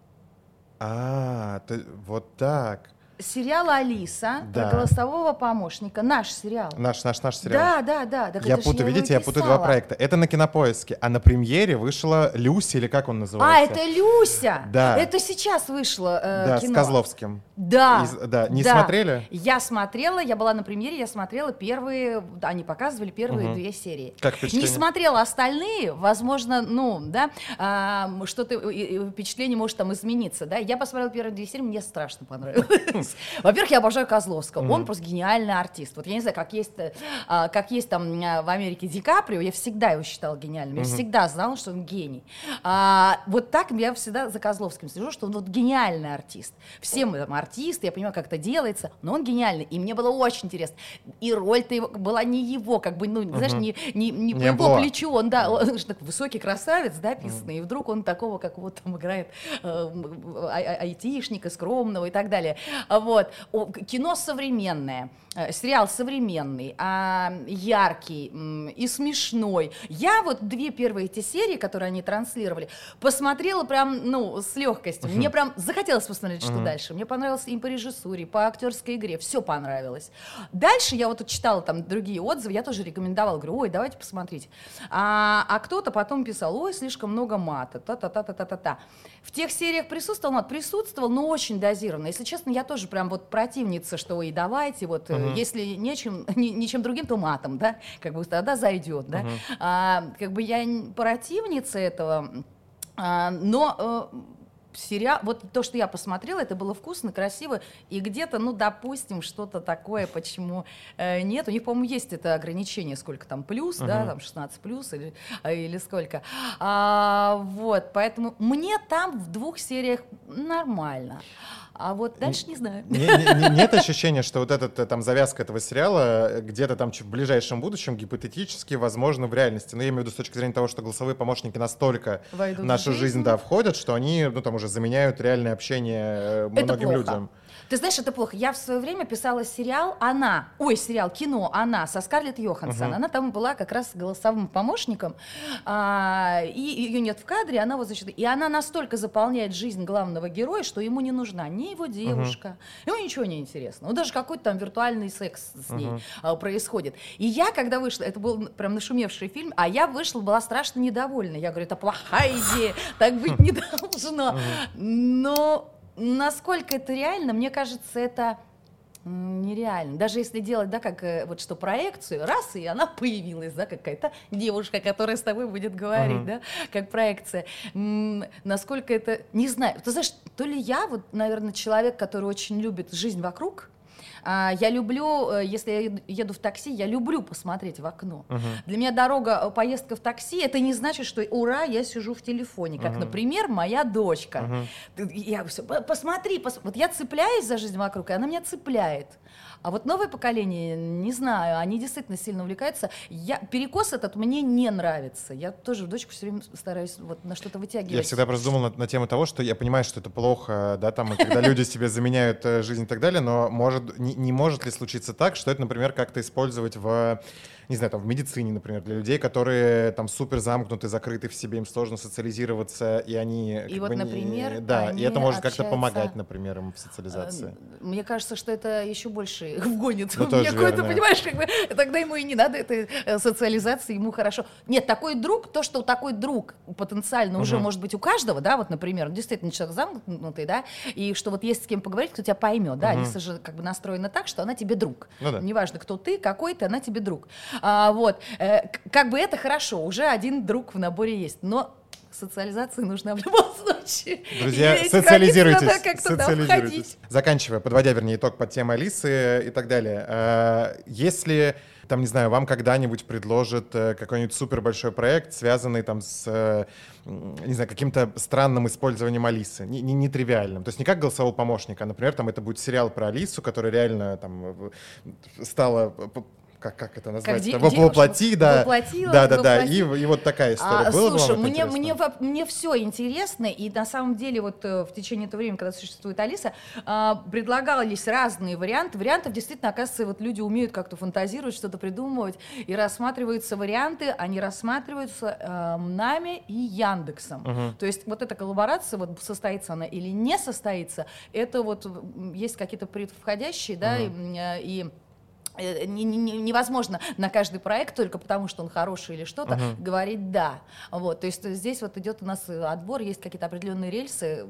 S1: А, ты- вот так.
S2: Сериал Алиса
S1: Да.
S2: про голосового помощника, наш сериал.
S1: Наш, наш, наш сериал.
S2: Да, да, да. так
S1: Я путаю, видите, я путаю два проекта. Это на кинопоиске, а на премьере вышла Люси, или как он
S2: А,
S1: называется?
S2: это Люся.
S1: Да.
S2: Это сейчас вышло э,
S1: Да,
S2: кино.
S1: с Козловским.
S2: Да.
S1: Из- да. Не
S2: да.
S1: смотрели?
S2: Я смотрела, я была на премьере, я смотрела первые, они показывали первые
S1: Мгм.
S2: две серии.
S1: Как
S2: Не
S1: впечатление?
S2: смотрела остальные, возможно, ну, да, а, что-то, впечатление может там измениться, да. Я посмотрела первые две серии, мне страшно понравилось. Во-первых, я обожаю Козловского, он просто гениальный артист. Вот я не знаю, как есть, а, как есть там а, в Америке Ди Каприо, я всегда его считала гениальным, я всегда знала, что он гений. А, вот так я всегда за Козловским слежу, что он вот гениальный артист. Все мы там артисты, я понимаю, как это делается, но он гениальный, и мне было очень интересно. И роль-то его, была не его, как бы, ну, знаешь, не, не, не по
S1: Не
S2: его
S1: амплуа.
S2: плечу, он, да, он же такой высокий красавец, да, писанный, и вдруг он такого, как вот там играет э, а- а- айтишника, скромного и так далее. А Вот. Кино современное, сериал современный, а, яркий и смешной. Я вот две первые эти серии, которые они транслировали, посмотрела прям, ну, с легкостью. Мне прям захотелось посмотреть, что дальше. Мне понравилось и по режиссуре, по актерской игре, все понравилось. Дальше я вот читала там другие отзывы, я тоже рекомендовала, говорю, ой, давайте посмотрите. А, а кто-то потом писал, ой, слишком много мата, та-та-та-та-та-та. В тех сериях присутствовал мат, присутствовал, но очень дозированно. Если честно, я тоже прям вот противница, что и давайте, вот, э, если нечем, ни- ничем другим, то матом, да, как бы тогда зайдет, да. А, как бы я противница этого, а, но э, сериал, вот то, что я посмотрела, это было вкусно, красиво, и где-то, ну, допустим, что-то такое, почему э, нет. У них, по-моему, есть это ограничение, сколько там плюс, да, там 16 плюс или, или сколько. А, вот, поэтому мне там в двух сериях нормально. А вот дальше не знаю.
S1: Не- не- не- нет ощущения, что вот эта там завязка этого сериала где-то там в ближайшем будущем гипотетически возможно в реальности. Но я имею в виду с точки зрения того, что голосовые помощники настолько
S2: Войдут
S1: в нашу
S2: жизнь.
S1: жизнь, да, входят, что они, ну, там уже заменяют реальное общение э, многим людям.
S2: Ты знаешь, это плохо. Я в свое время писала сериал «Она», ой, сериал, кино «Она» со Скарлетт Йоханссон. Она там была как раз голосовым помощником, а, и ее нет в кадре, она вот, значит, и она настолько заполняет жизнь главного героя, что ему не нужна ни его девушка, ему ничего не интересно. Ну, даже какой-то там виртуальный секс с ней а, происходит. И я, когда вышла, это был прям нашумевший фильм, а я вышла, была страшно недовольна. Я говорю, это плохая идея, так быть не должно. Но насколько это реально, мне кажется, это нереально. Даже если делать, да, как э, вот что проекцию, раз, и она появилась, да, какая-то девушка, которая с тобой будет говорить,
S1: Мгм.
S2: да, как проекция. М, Насколько это, не знаю. Ты знаешь, то ли я, вот, наверное, человек, который очень любит жизнь вокруг, я люблю, э, если я еду- в такси, я люблю посмотреть в окно. Для меня дорога, э, поездка в такси, это не значит, что ура, я сижу в телефоне, как, например, моя дочка. Ты- Я «По- посмотри, пос-». вот я цепляюсь за жизнь вокруг, и она меня цепляет. А вот новое поколение, не знаю, они действительно сильно увлекаются. Я, перекос этот мне не нравится. Я тоже в дочку все время стараюсь вот на что-то вытягивать.
S1: Я всегда просто думал на, на тему того, что я понимаю, что это плохо, да, там, и когда люди себе заменяют э, жизнь и так далее, но может, не, не может ли случиться так, что это, например, как-то использовать в, не знаю, там, в медицине, например, для людей, которые там супер замкнуты, закрыты в себе, им сложно социализироваться, и они...
S2: И вот,
S1: бы, не-
S2: например,
S1: Да,
S2: они
S1: и это может как-то
S2: общаются-
S1: помогать, например, им в социализации.
S2: Э, Мне кажется, что это еще больше их вгонит.
S1: Ну, тоже
S2: какой-то, понимаешь, как бы, тогда ему и не надо этой э, социализации, ему хорошо. Нет, такой друг, то, что такой друг потенциально уже может быть у каждого, да, вот, например, действительно человек замкнутый, да, и что вот есть с кем поговорить, кто тебя поймет, да, Алиса же как бы настроена так, что она тебе друг.
S1: Ну да.
S2: Неважно, кто ты, какой ты, она тебе друг. А, вот, э, как бы это хорошо, уже один друг в наборе есть, но социализация нужна в любом случае.
S1: Друзья,
S2: эти
S1: социализируйтесь.
S2: надо как-то
S1: социализируйтесь.
S2: входить.
S1: Заканчивая, подводя, вернее, итог под темой Алисы и так далее. э, Если, там, не знаю, вам когда-нибудь предложат э, какой-нибудь супер большой проект, связанный там с, э, не знаю, каким-то странным использованием Алисы, не, не, нетривиальным. То есть не как голосового помощника, а, например, там это будет сериал про Алису, который реально там стала как, как это назвать?
S2: де-
S1: Во-
S2: девушка
S1: Воплоти, да.
S2: воплотила,
S1: да, да, да. И, и вот такая история.
S2: А,
S1: Было бы
S2: слушай, мне,
S1: интересно?
S2: мне, мне все интересно, и на самом деле вот э, в течение этого времени, когда существует Алиса, а, предлагались разные варианты. Вариантов действительно, оказывается, вот люди умеют как-то фантазировать, что-то придумывать, и рассматриваются варианты, они рассматриваются э, нами и Яндексом.
S1: Мгм.
S2: То есть вот эта коллаборация, вот состоится она или не состоится, это вот есть какие-то предвходящие, да, и, э, и не- невозможно на каждый проект только потому, что он хороший или что-то
S1: Мгм.
S2: говорить да. Вот, то есть здесь вот идет у нас э, отбор, есть какие-то определенные рельсы,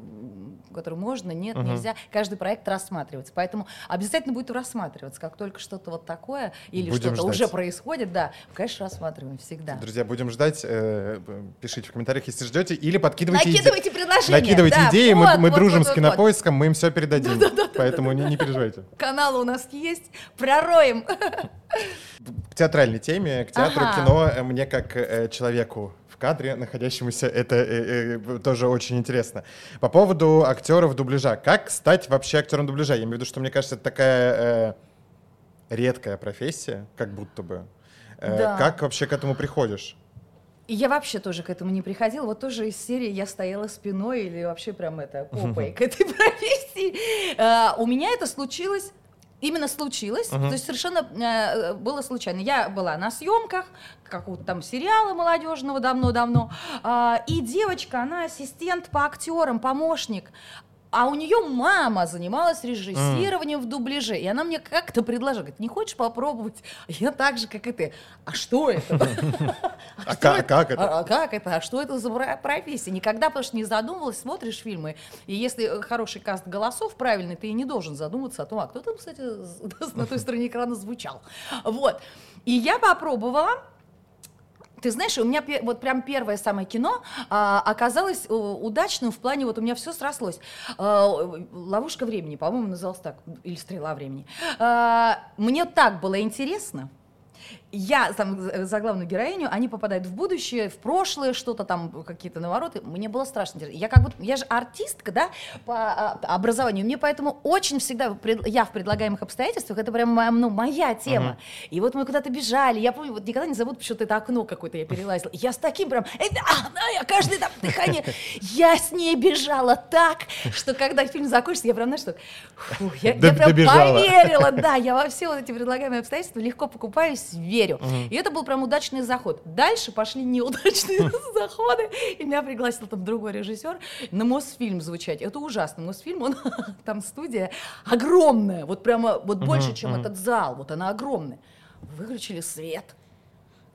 S2: которые можно, нет,
S1: Мгм.
S2: нельзя. Каждый проект рассматривается, поэтому обязательно будет рассматриваться, как только что-то вот такое или что-то уже происходит, да, конечно рассматриваем всегда.
S1: Друзья, будем ждать. э, пишите в комментариях, если ждете, или подкидывайте иде-
S2: Накидывайте предложения.
S1: Накидывайте
S2: да,
S1: идеи, мы,
S2: вот,
S1: мы
S2: вот,
S1: дружим
S2: вот,
S1: с
S2: вот,
S1: кинопоиском, мы им все передадим. Поэтому не, не переживайте.
S2: вот. Каналы у нас есть, пророем.
S1: К театральной теме, к театру,
S2: Ага.
S1: кино, э, мне как э, человеку в кадре находящемуся, это э, э, тоже очень интересно. По поводу актеров дубляжа. Как стать вообще актером дубляжа? Я имею в виду, что мне кажется, это такая э, редкая профессия, как будто бы. Э,
S2: Да.
S1: Как вообще к этому приходишь?
S2: И я вообще тоже к этому не приходила. Вот тоже из серии я стояла спиной или вообще прям это попой к этой профессии. А, У меня это случилось Именно случилось,
S1: Мгм.
S2: то есть совершенно э, было случайно. Я была на съемках какого-то там сериала молодежного давно-давно, а, и девочка, она ассистент по актерам, помощник. А у нее мама занималась режиссированием в дубляже, и она мне как-то предложила, говорит, не хочешь попробовать? Я так же, как и ты. А что это?
S1: А ка- как это?
S2: А, а как это? А что это за про- профессия? Никогда, потому что не задумывалась, смотришь фильмы, и если хороший каст голосов правильный, ты и не должен задумываться о том, а кто там, кстати, на той стороне экрана звучал. Вот. И я попробовала, ты знаешь, у меня вот прям первое самое кино а, оказалось э, удачным в плане, вот у меня все срослось. А, Ловушка времени, по-моему, называлась так, или стрела времени. А, мне так было интересно. Я там за главную героиню, они попадают в будущее, в прошлое, что-то там, какие-то навороты. Мне было страшно. Я как будто, я же артистка, да, по а, образованию. Мне поэтому очень всегда, я в предлагаемых обстоятельствах, это прям моя, ну, моя тема.
S1: Мгм.
S2: И вот мы куда-то бежали, я помню, вот никогда не забуду, почему-то это окно какое-то я перелазила. Я с таким прям, «Эй, а, да, я каждое там дыхание, я с ней бежала так, что когда фильм закончится, я прям, знаешь, что, фу, я, я прям поверила, да, я во все вот эти предлагаемые обстоятельства легко покупаюсь, верю. И это был прям удачный заход. Дальше пошли неудачные заходы, и меня пригласил там другой режиссер на Мосфильм звучать. Это ужасно. Мосфильм, он там студия огромная, вот прямо, вот больше, чем этот зал, вот она огромная. Выключили свет.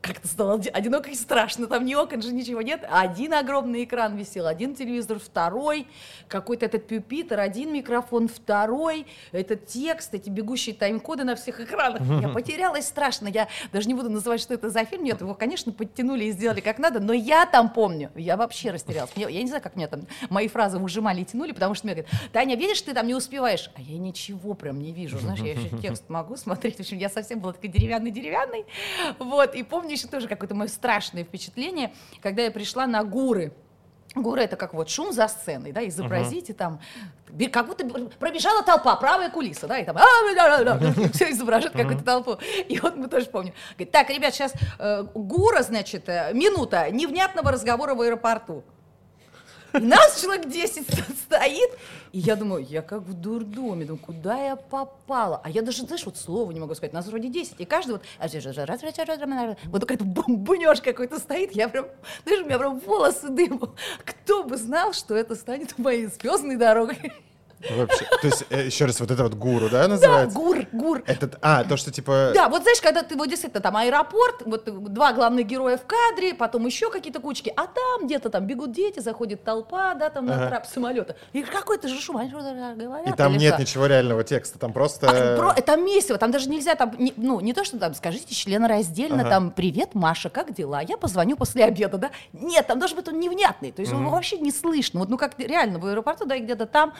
S2: Как-то стало оди- одиноко и страшно, там ни окон же, ничего нет. Один огромный экран висел, один телевизор, второй, какой-то этот пюпитер, один микрофон, второй, этот текст, эти бегущие тайм-коды на всех экранах. Я потерялась страшно, я даже не буду называть, что это за фильм, нет, его, конечно, подтянули и сделали как надо, но я там помню, я вообще растерялась. Мне- я не знаю, как меня там мои фразы выжимали и тянули, потому что мне говорят, Таня, видишь, ты там не успеваешь, а я ничего прям не вижу, знаешь, я еще текст могу смотреть, в общем, я совсем была такой деревянный-деревянный, вот, и помню еще тоже какое-то мое страшное впечатление, когда я пришла на гуры, Гуры это как вот шум за сценой, да, изобразите там, бе- как будто пробежала толпа, правая кулиса, да, и там все изображает какую-то толпу. И вот мы тоже помним. Говорит, так, ребят, сейчас Гура, значит, э, минута невнятного разговора в аэропорту. Нас человек 10 стоит, и я думаю, я как в дурдоме, думаю, куда я попала? А я даже, знаешь, вот слова не могу сказать, нас вроде 10, и каждый вот, вот какая-то бомбунеж какой-то стоит, я прям, знаешь, у меня прям волосы дымом. Кто бы знал, что это станет моей звездной дорогой?
S1: Вообще. То есть, э, еще раз, вот это вот гуру, да,
S2: Да,
S1: называется?
S2: гур, гур.
S1: Этот, а, то, что типа...
S2: Да, вот знаешь, когда ты вот действительно там аэропорт, вот два главных героя в кадре, потом еще какие-то кучки, а там где-то там бегут дети, заходит толпа, да, там на трап самолета. И какой-то же шум, они что-то говорят.
S1: И там нет ничего реального текста, там просто...
S2: А, про- это месиво, там даже нельзя, там, ну, не то, что там, скажите членораздельно,
S1: Ага.
S2: там, привет, Маша, как дела? Я позвоню после обеда, да? Нет, там должен быть он невнятный, то есть его вообще не слышно. Вот, ну, как реально в аэропорту, да, и где-то там,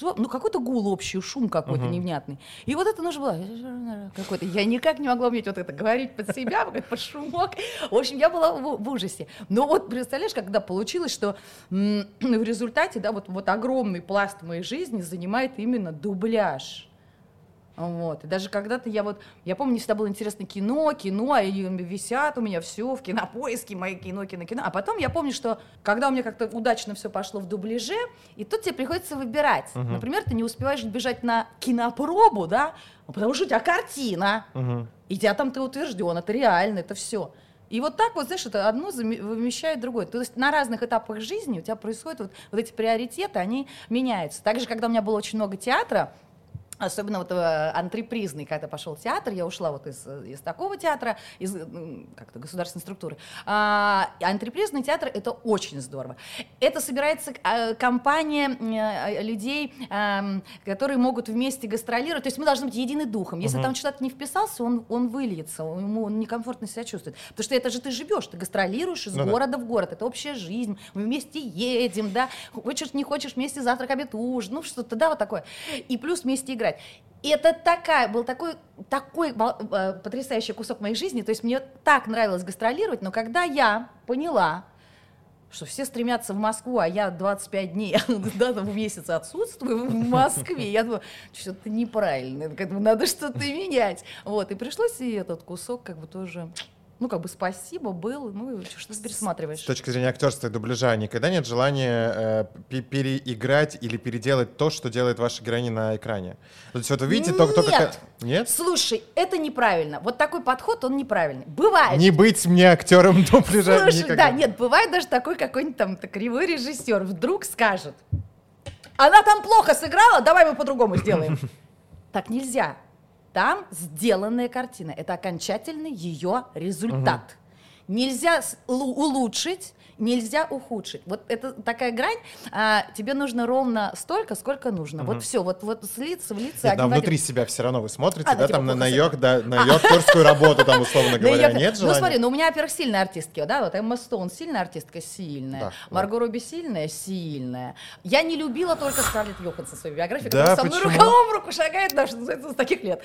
S2: что, ну, какой-то гул общий, шум какой-то невнятный. И вот это нужно было какой-то, я никак не могла уметь вот это говорить под себя, какой-то под шумок. В общем, я была в, в ужасе. Но вот представляешь, когда получилось, что в результате, да, вот, вот огромный пласт моей жизни занимает именно дубляж. Вот. И даже когда-то я вот, я помню, мне всегда было интересно кино, кино, и висят у меня все в кинопоиске, мои кино, кино, кино. А потом я помню, что когда у меня как-то удачно все пошло в дубляже, и тут тебе приходится выбирать.
S1: Мгм.
S2: Например, ты не успеваешь бежать на кинопробу, да, потому что у тебя картина,
S1: Мгм.
S2: и тебя там ты утвержден, это реально, это все. И вот так вот, знаешь, это одно вымещает другое. То есть на разных этапах жизни у тебя происходят вот, вот эти приоритеты, они меняются. Также, когда у меня было очень много театра, Особенно вот э, антрепризный, когда пошел театр, я ушла вот из, э, из такого театра, из как-то государственной структуры. А, антрепризный театр это очень здорово. Это собирается э, компания людей, эм, которые могут вместе гастролировать. То есть мы должны быть едины духом. Если
S1: Мгм.
S2: там человек не вписался, он, он выльется, ему он некомфортно себя чувствует. Потому что это же ты живешь, ты гастролируешь из
S1: Ну да.
S2: города в город. Это общая жизнь. Мы вместе едем, да. Хочешь, не хочешь, вместе завтрак, обед, ужин. Ну, что-то, да, вот такое. И плюс вместе играть. И это такая, был такой, такой э, потрясающий кусок моей жизни. То есть мне так нравилось гастролировать, но когда я поняла, что все стремятся в Москву, а я 25 дней да, там, в месяц отсутствую в Москве. Я думаю, что-то неправильно, надо что-то менять. Вот, и пришлось и этот кусок как бы тоже, ну, как бы спасибо был, ну, что ты пересматриваешь.
S1: С точки зрения актерства и дубляжа, никогда нет желания э, пе- переиграть или переделать то, что делает ваша героиня на экране? То есть вот вы видите только... только
S2: Нет.
S1: Нет?
S2: Слушай, это неправильно. Вот такой подход, он неправильный. Бывает.
S1: Не быть мне актером дубляжа
S2: Слушай,
S1: никогда.
S2: да, нет, бывает даже такой какой-нибудь там кривой режиссер вдруг скажет, она там плохо сыграла, давай мы по-другому сделаем. Так нельзя. Там сделанная картина. Это окончательный ее результат. Нельзя с- лу- улучшить, нельзя ухудшить. Вот это такая грань. а, тебе нужно ровно столько, сколько нужно. Вот все, вот, вот слиться, влиться.
S1: Нет, да,
S2: в один.
S1: внутри себя все равно вы смотрите,
S2: А,
S1: да,
S2: типа
S1: там на, на, ее, да, на ее актерскую работу, там, условно говоря, нет
S2: Ну
S1: желания?
S2: смотри, ну у меня, во-первых, сильные артистки, да, вот Эмма Стоун сильная артистка, сильная. Марго Робби сильная, сильная. Я не любила только Скарлетт Йоханссон в своей биографии, которая со мной рука об руку шагает, да, что называется, с таких лет.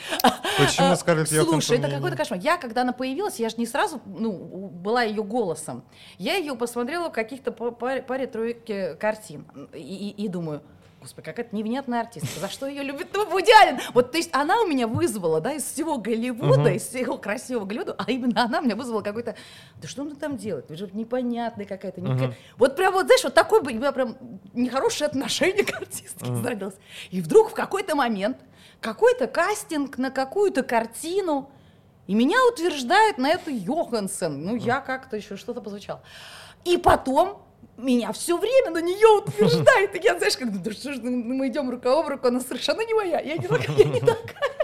S1: Почему
S2: А,
S1: Скарлетт
S2: Слушай,
S1: Йоханссон
S2: это
S1: не-
S2: какой-то кошмар. Я, когда она появилась, я же не сразу, ну, была ее голосом. Я ее посмотрела в каких-то па- паре, паре тройке картин. И, и- и думаю, Господи, какая-то невнятная артистка. За что ее любит ну, Вуди Аллен? Вот, то есть она у меня вызвала, да, из всего Голливуда,
S1: Мгм.
S2: из всего красивого Голливуда, а именно она меня вызвала какой-то, да что она там делает? Вы же непонятная какая-то.
S1: Мгм.
S2: ка- Вот прям вот, знаешь, вот такое у меня прям нехорошее отношение к артистке
S1: Мгм.
S2: зародилось. И вдруг в какой-то момент какой-то кастинг на какую-то картину, и меня утверждают на эту Йоханссон. Ну, я как-то еще что-то позвучало. И потом меня все время на нее утверждают. И я, знаешь, как, да что ж, мы идем рука об руку, она совершенно не моя. Я не такая.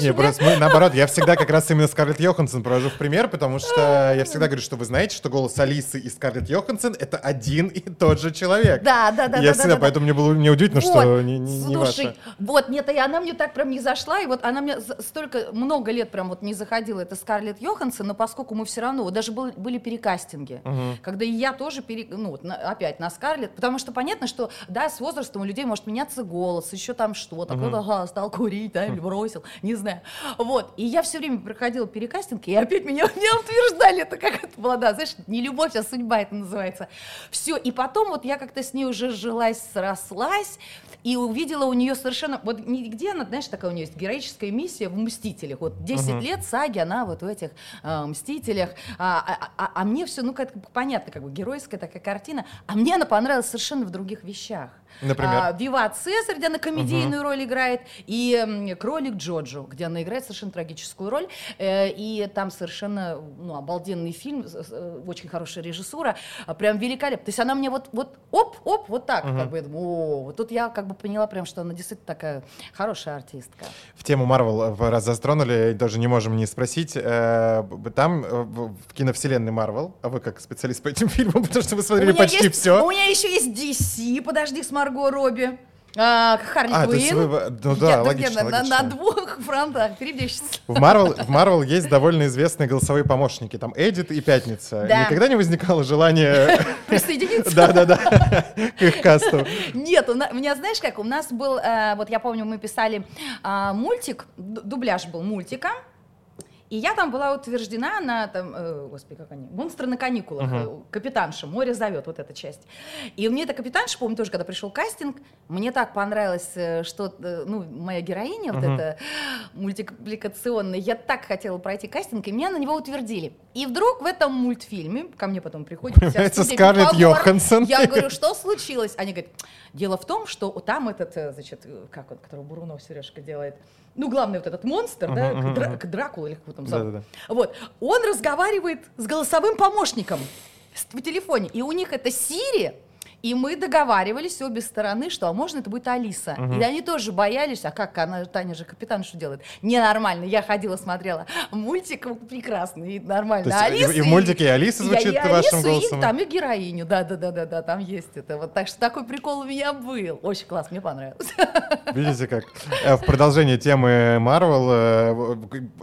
S2: Не,
S1: просто мы, наоборот, я всегда как раз именно Скарлетт Йоханссон провожу в пример, потому что я всегда говорю, что вы знаете, что голос Алисы и Скарлетт Йоханссон — это один и тот же человек.
S2: Да, да, да.
S1: я
S2: да,
S1: всегда,
S2: да, да.
S1: поэтому мне было мне удивительно, что не, не, не
S2: Слушай,
S1: ваша.
S2: вот, нет, и она мне так прям не зашла, и вот она мне столько, много лет прям вот не заходила, это Скарлетт Йоханссон, но поскольку мы все равно, вот даже был- были перекастинги, когда и я тоже, пере, ну, вот на- опять на Скарлетт, потому что понятно, что, да, с возрастом у людей может меняться голос, еще там что-то,
S1: Мгм.
S2: кто-то стал курить, да, или бросил, не знаю. Вот, и я все время проходила перекастинг, и опять меня, меня утверждали, это как это была, да, знаешь, не любовь, а судьба это называется. Все, и потом вот я как-то с ней уже жилась, срослась, и увидела у нее совершенно, вот нигде она, знаешь, такая у нее есть героическая миссия в «Мстителях», вот 10
S1: Мгм.
S2: лет саги, она вот в этих э, «Мстителях», а, а- а- а мне все, ну, как понятно, как бы геройская такая картина, а мне она понравилась совершенно в других вещах.
S1: Например?
S2: А, «Виват Цезарь», где она комедийную роль играет, и «Кролик Джоджо», где она играет совершенно трагическую роль, э, и там совершенно ну, обалденный фильм, э, очень хорошая режиссура, а, прям великолепно. То есть она мне вот, вот оп-оп, вот так,
S1: Мгм.
S2: как бы, я думаю, о, вот тут я как бы поняла прям, что она действительно такая хорошая артистка.
S1: В тему Марвел, в- раз затронули, даже не можем не спросить. э, Там э, в киновселенной Марвел, а вы как специалист по этим фильмам, потому что вы смотрели почти
S2: есть-
S1: все.
S2: У меня еще есть DC, подожди, с Марго Робби. А, Харли
S1: А,
S2: Квинн.
S1: вы- ну да,
S2: Я-
S1: логично,
S2: я на, на-
S1: логично.
S2: на двух фронтах перебежчица.
S1: В Марвел, в Марвел есть довольно известные голосовые помощники. Там Эдит и Пятница.
S2: Да.
S1: Никогда не возникало желания...
S2: Присоединиться?
S1: Да-да-да, к их касту.
S2: Нет, у, на- у меня, знаешь как, у нас был, э, вот я помню, мы писали а, мультик, дубляж был мультика, И я там была утверждена на, там, э, господи, как они, «Монстры на каникулах», э, «Капитанша», «Море зовет», вот эта часть. И мне эта капитанша, помню, тоже, когда пришел кастинг, мне так понравилось, э, что, э, ну, моя героиня вот
S1: Мгм.
S2: эта мультипликационная, я так хотела пройти кастинг, и меня на него утвердили. И вдруг в этом мультфильме, ко мне потом приходит вся студия
S1: Скарлетт. Йоханссон.
S2: Я говорю, что случилось? Они говорят, дело в том, что там этот, значит, как он, которого Бурунов Сережка делает, ну, главный вот этот монстр, да,
S1: Мгм, мгм,
S2: Дра-
S1: мгм.
S2: Дракула или как его там зовут.
S1: Да-да-да.
S2: Вот, он разговаривает с голосовым помощником в телефоне, и у них это Сири, и мы договаривались обе стороны, что а можно это будет Алиса. И они тоже боялись, а как она, Таня же капитан, что делает? Ненормально. Я ходила, смотрела мультик прекрасный, и нормально.
S1: То есть и-
S2: Алиса
S1: и в мультике Алиса
S2: и-
S1: звучит
S2: и
S1: вашим
S2: Алису,
S1: голосом.
S2: И там и героиню, да, да, да, да, да, там есть это. Вот так что такой прикол у меня был. Очень классно, мне понравилось.
S1: Видите как? Э, В продолжение темы Marvel,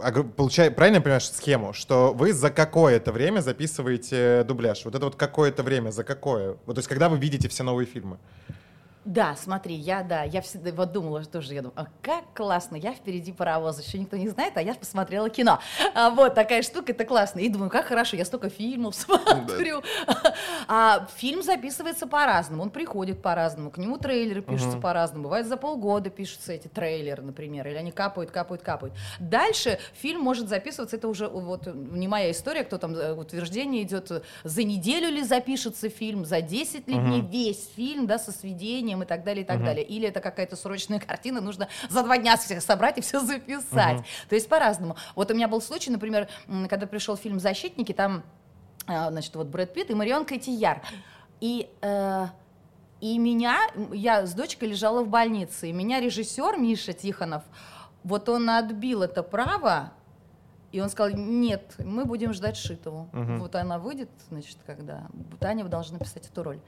S1: э, правильно я понимаю схему, что вы за какое-то время записываете дубляж? Вот это вот какое-то время, за какое? Вот, то есть когда вы видите все новые фильмы?
S2: Да, смотри, я, да, я всегда вот думала, что же я думаю, а как классно, я впереди паровоза, еще никто не знает, а я посмотрела кино. А, вот такая штука, это классно. И думаю, как хорошо, я столько фильмов смотрю. А фильм записывается по-разному, он приходит по-разному, к нему трейлеры пишутся по-разному. Бывает за полгода пишутся эти трейлеры, например, или они капают, капают, капают. Дальше фильм может записываться, это уже вот не моя история, кто там э, утверждение идет, за неделю ли запишется фильм, за 10 ли дней весь фильм, да, со сведением и так далее, и так далее. Или это какая-то срочная картина, нужно за два дня всех собрать и все записать. То есть по-разному. Вот у меня был случай, например, когда пришел фильм «Защитники», там, а, значит, вот Брэд Питт и Марион Котияр. И э, и меня, я с дочкой лежала в больнице, и меня режиссер Миша Тихонов, вот он отбил это право, и он сказал, нет, мы будем ждать Шитову.
S1: Мгм.
S2: Вот она выйдет, значит, когда Таня вы должны писать эту роль.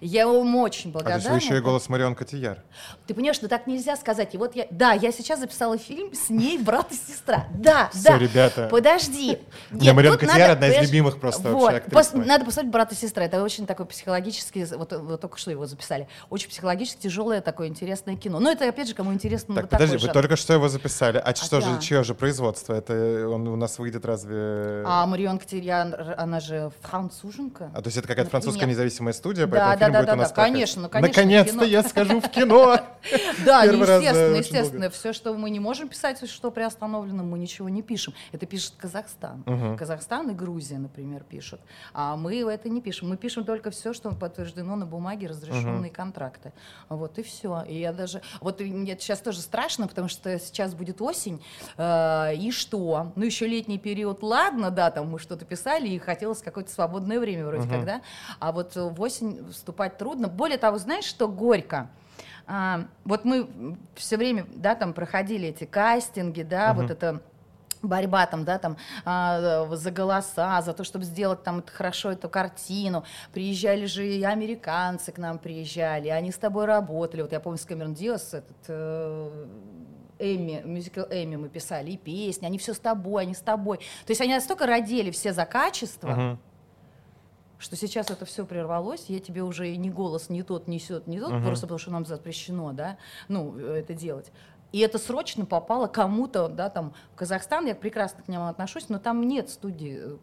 S2: Я ему очень
S1: А то
S2: благодарна.
S1: есть вы еще и голос Марион Котияр.
S2: Ты понимаешь, что так нельзя сказать. И вот я, да, я сейчас записала фильм с ней брат и сестра. Да,
S1: Всё,
S2: да.
S1: ребята.
S2: Подожди.
S1: Меня Марион Котияр одна из любимых просто
S2: вот,
S1: вообще.
S2: Надо посмотреть брат и сестра. Это очень такой психологически, вот, вот только что его записали. Очень психологически тяжелое такое интересное кино. Но это опять же кому интересно.
S1: Так,
S2: вот
S1: подожди, вы только что его записали. А, что
S2: да.
S1: же, чье же производство? Это он у нас выйдет разве...
S2: А Марион Котияр, она же француженка.
S1: А то есть это какая-то французская независимая студия,
S2: Да,
S1: поэтому
S2: да,
S1: фильм
S2: да,
S1: будет
S2: да,
S1: у нас
S2: да, конечно, ну, конечно,
S1: Наконец-то я схожу в кино.
S2: Да, естественно, естественно. Все, что мы не можем писать, что приостановлено, мы ничего не пишем. Это пишет Казахстан. Казахстан и Грузия, например, пишут. А мы это не пишем. Мы пишем только все, что подтверждено на бумаге, разрешенные контракты. Вот и все. И я даже... Вот мне сейчас тоже страшно, потому что сейчас будет осень. э, и что? Ну, еще летний период, ладно, да, там мы что-то писали, и хотелось какое-то свободное время вроде как, да? А вот в осень вступать трудно. Более того, знаешь, что горько? А, вот мы все время, да, там проходили эти кастинги, да, вот это борьба там, да, там а, за голоса, за то, чтобы сделать там хорошо эту картину. Приезжали же и американцы к нам приезжали, они с тобой работали. Вот я помню с Камерон Диас этот э, Эми, мюзикл Эми мы писали, и песни, они все с тобой, они с тобой. То есть они настолько родили все за качество,
S1: Мгм.
S2: что сейчас это все прервалось, я тебе уже и ни голос не тот несет, не тот,
S1: Мгм.
S2: просто потому что нам запрещено, да, ну, э, это делать. И это срочно попало кому-то, да, там, в Казахстан, я прекрасно к нему отношусь, но там нет студии, э,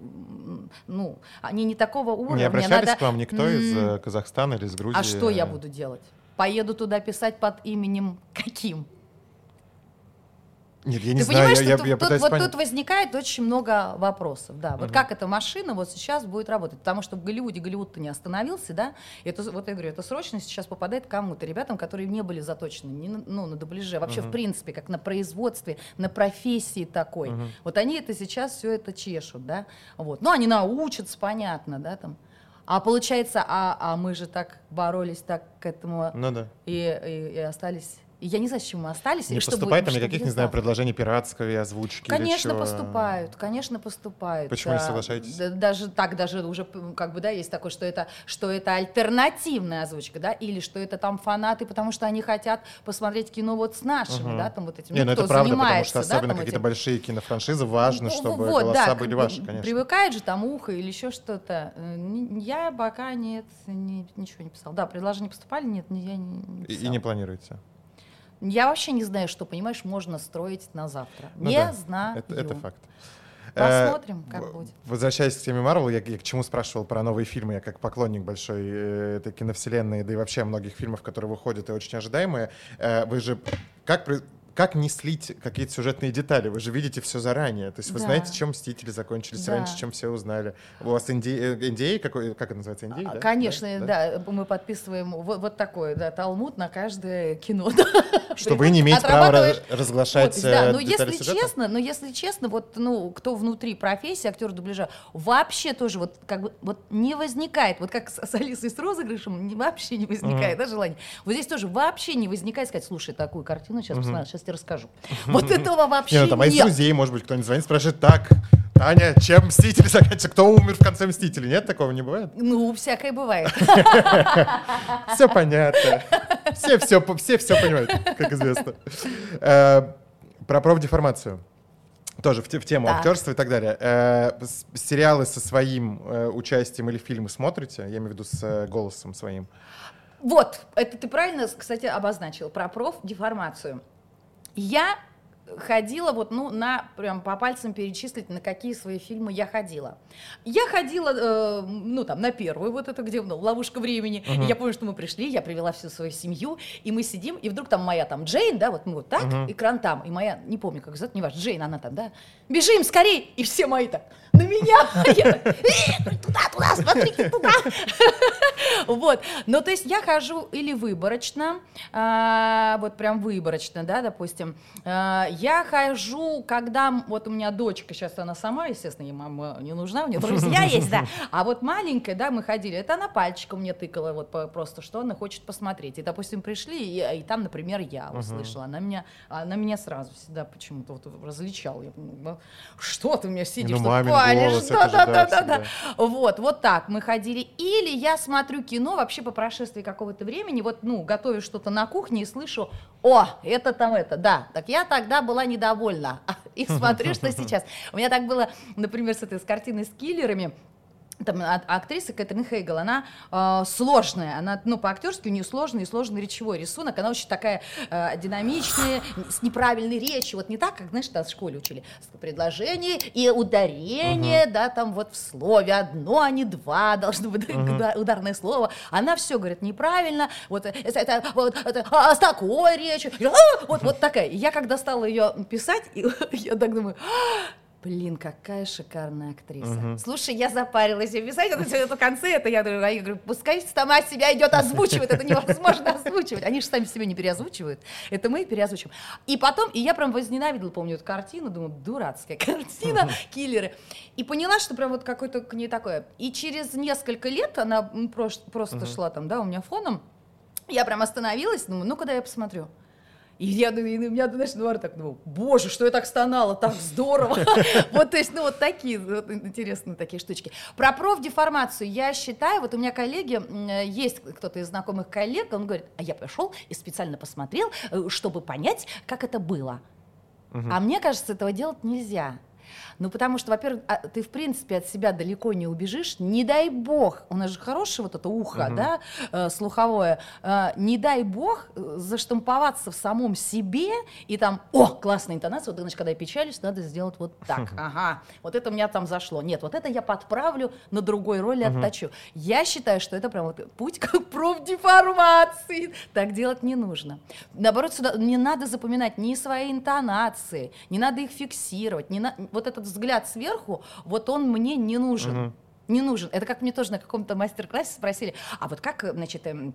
S2: ну, они не такого уровня.
S1: Не обращались
S2: надо-
S1: к вам никто из
S2: М,
S1: э, Казахстана или из Грузии?
S2: А что я буду делать? Поеду туда писать под именем каким?
S1: Нет, я не
S2: Ты
S1: знаю,
S2: понимаешь,
S1: я,
S2: что
S1: я- я
S2: тут- вот
S1: понять.
S2: тут возникает очень много вопросов, да. Вот
S1: Мгм.
S2: как эта машина вот сейчас будет работать? Потому что в Голливуде Голливуд-то не остановился, да. Это, вот я говорю, это срочно сейчас попадает кому-то, ребятам, которые не были заточены ни ну, на дубляже, а вообще в
S1: Мгм.
S2: принципе, как на производстве, на профессии такой.
S1: Мгм.
S2: Вот они это сейчас все это чешут, да. Вот. Ну, они научатся, понятно, да, там. А получается, а, а мы же так боролись, так к этому
S1: Ну да.
S2: и, и- и остались. И я не знаю, с чем мы остались.
S1: Не поступает там никаких, не знаю, предложений пиратской озвучки
S2: Конечно, поступают, конечно, поступают.
S1: Почему не соглашаетесь?
S2: да, даже так, даже уже как бы, да, есть такое, что это, что это альтернативная озвучка, да, или что это там фанаты, потому что они хотят посмотреть кино вот с нашими,
S1: Мгм.
S2: да, там вот этим,
S1: Не, ну это
S2: кто
S1: правда, потому что
S2: да,
S1: особенно
S2: там
S1: какие-то большие кинофраншизы важно,
S2: Ну,
S1: чтобы
S2: вот,
S1: голоса
S2: да,
S1: были ваши, конечно.
S2: Привыкает же там ухо или еще что-то. Э, Я пока нет, ни- ничего не писал. Да, предложения поступали, нет, не- я не, не
S1: И, и
S2: писала.
S1: не планируете.
S2: Я вообще не знаю, что, понимаешь, можно строить на завтра.
S1: Ну
S2: не
S1: да,
S2: знаю.
S1: Это, это факт. Э,
S2: Посмотрим, как будет.
S1: Возвращаясь к теме Марвел, я, я к чему спрашивал про новые фильмы, я как поклонник большой э, этой киновселенной, да и вообще многих фильмов, которые выходят и очень ожидаемые. Э, вы же как как не слить какие-то сюжетные детали? Вы же видите все заранее. То есть вы
S2: Да.
S1: знаете, чем «Мстители» закончились
S2: Да.
S1: раньше, чем все узнали. У вас NDA, какой, как это называется, NDA,
S2: А,
S1: да?
S2: Конечно,
S1: Да?
S2: да, мы подписываем вот, вот такой, да, талмуд на каждое кино. да.
S1: Что вы не имеете права разглашать
S2: Вот, да,
S1: э,
S2: но
S1: детали
S2: если
S1: сюжета?
S2: честно, но если честно, вот, ну, кто внутри профессии, актер дубляжа, вообще тоже вот как бы вот не возникает, вот как с, с Алисой с розыгрышем, не- вообще не возникает, да, желание. Вот здесь тоже вообще не возникает сказать, слушай, такую картину сейчас посмотри, сейчас тебе расскажу. Вот этого вообще
S1: ну там а из
S2: нет.
S1: друзей, может быть, кто-нибудь звонит, спрашивает, так, Таня, чем Мстители заканчиваются? Кто умер в конце Мстителей? Нет, такого не бывает?
S2: Ну, всякое бывает.
S1: Все понятно. Все все, все все понимают, как известно. Э, Про профдеформацию. Тоже в, в тему
S2: Так.
S1: актерства и так далее. Э, сериалы со своим э, участием или фильмы смотрите? Я имею в виду с э, голосом своим.
S2: Вот, это ты правильно, кстати, обозначил про профдеформацию. Я ходила вот, ну, на, прям по пальцам перечислить, на какие свои фильмы я ходила. Я ходила, э, ну, там, на первую, вот это где, ну, «Ловушка времени». И я помню, что мы пришли, я привела всю свою семью, и мы сидим, и вдруг там моя там Джейн, да, вот мы вот так, экран там, и моя, не помню, как зовут, не важно, Джейн, она там, да, бежим скорей, и все мои так, на меня, так, «Э, туда, туда, смотрите, туда. Вот. Ну, то есть я хожу или выборочно, а, вот прям выборочно, да, допустим. А, я хожу, когда вот у меня дочка, сейчас она сама, естественно, ей мама не нужна, у нее друзья есть, да. А вот маленькая, да, мы ходили, это она пальчиком мне тыкала, вот просто, что она хочет посмотреть. И, допустим, пришли, и, и там, например, я услышала. Она меня, она меня сразу всегда почему-то вот различала. Я думаю, «Ну, что ты мне сидишь,
S1: Ну, мамин
S2: палишь?» да, да,
S1: да,
S2: да, да. Вот, вот так мы ходили. Или я смотрю кино вообще по прошествии какого-то времени, вот, ну, готовлю что-то на кухне и слышу, о, это там это, да. Так я тогда была недовольна. И смотрю, что сейчас. У меня так было, например, с этой с картиной с киллерами. Там а- актриса Кэтрин Хейгл, она э, сложная, она, ну, по-актерски у нее сложный и сложный речевой рисунок, она очень такая э, динамичная, с неправильной речью, вот не так, как, знаешь, нас в школе учили, предложение и ударение, да, там вот в слове. Одно, а не два, должно быть уда- ударное слово, она все говорит неправильно, вот э, это, это, вот, это, а, с такой речью, а, вот, вот такая. И я когда стала ее писать, и я так думаю, Блин, какая шикарная актриса. Слушай, я запарилась ее писать, это это конце, это я говорю, а я говорю, пускай сама себя идет озвучивает, это невозможно озвучивать. Они же сами себя не переозвучивают, это мы переозвучиваем. И потом, и я прям возненавидела, помню, эту картину, думаю, дурацкая картина, киллеры. И поняла, что прям вот какой-то к ней такое. И через несколько лет она просто шла там, да, у меня фоном, я прям остановилась, думаю, ну куда я посмотрю. И я, ну, и у меня, знаешь, на так думаю, боже, что я так стонала, так здорово. Вот, то есть, ну, вот такие вот интересные такие штучки. Про профдеформацию я считаю, вот у меня коллеги, есть кто-то из знакомых коллег, он говорит, а я пошел и специально посмотрел, э, чтобы понять, как это было. А мне кажется, этого делать нельзя. Ну, потому что, во-первых, а, ты, в принципе, от себя далеко не убежишь. Не дай бог, у нас же хорошее вот это ухо, да, э, слуховое. Э, не дай бог э, заштамповаться в самом себе и там, о, классная интонация, вот, значит, когда я печалюсь, надо сделать вот так. Ага, вот это у меня там зашло. Нет, вот это я подправлю, на другой роли отточу. Я считаю, что это прям вот путь как профдеформации. Так делать не нужно. Наоборот, сюда не надо запоминать ни свои интонации, не надо их фиксировать. Не на- Вот этот взгляд сверху, вот он мне не нужен. Не нужен. Это как мне тоже на каком-то мастер-классе спросили, а вот как, э, значит, эм,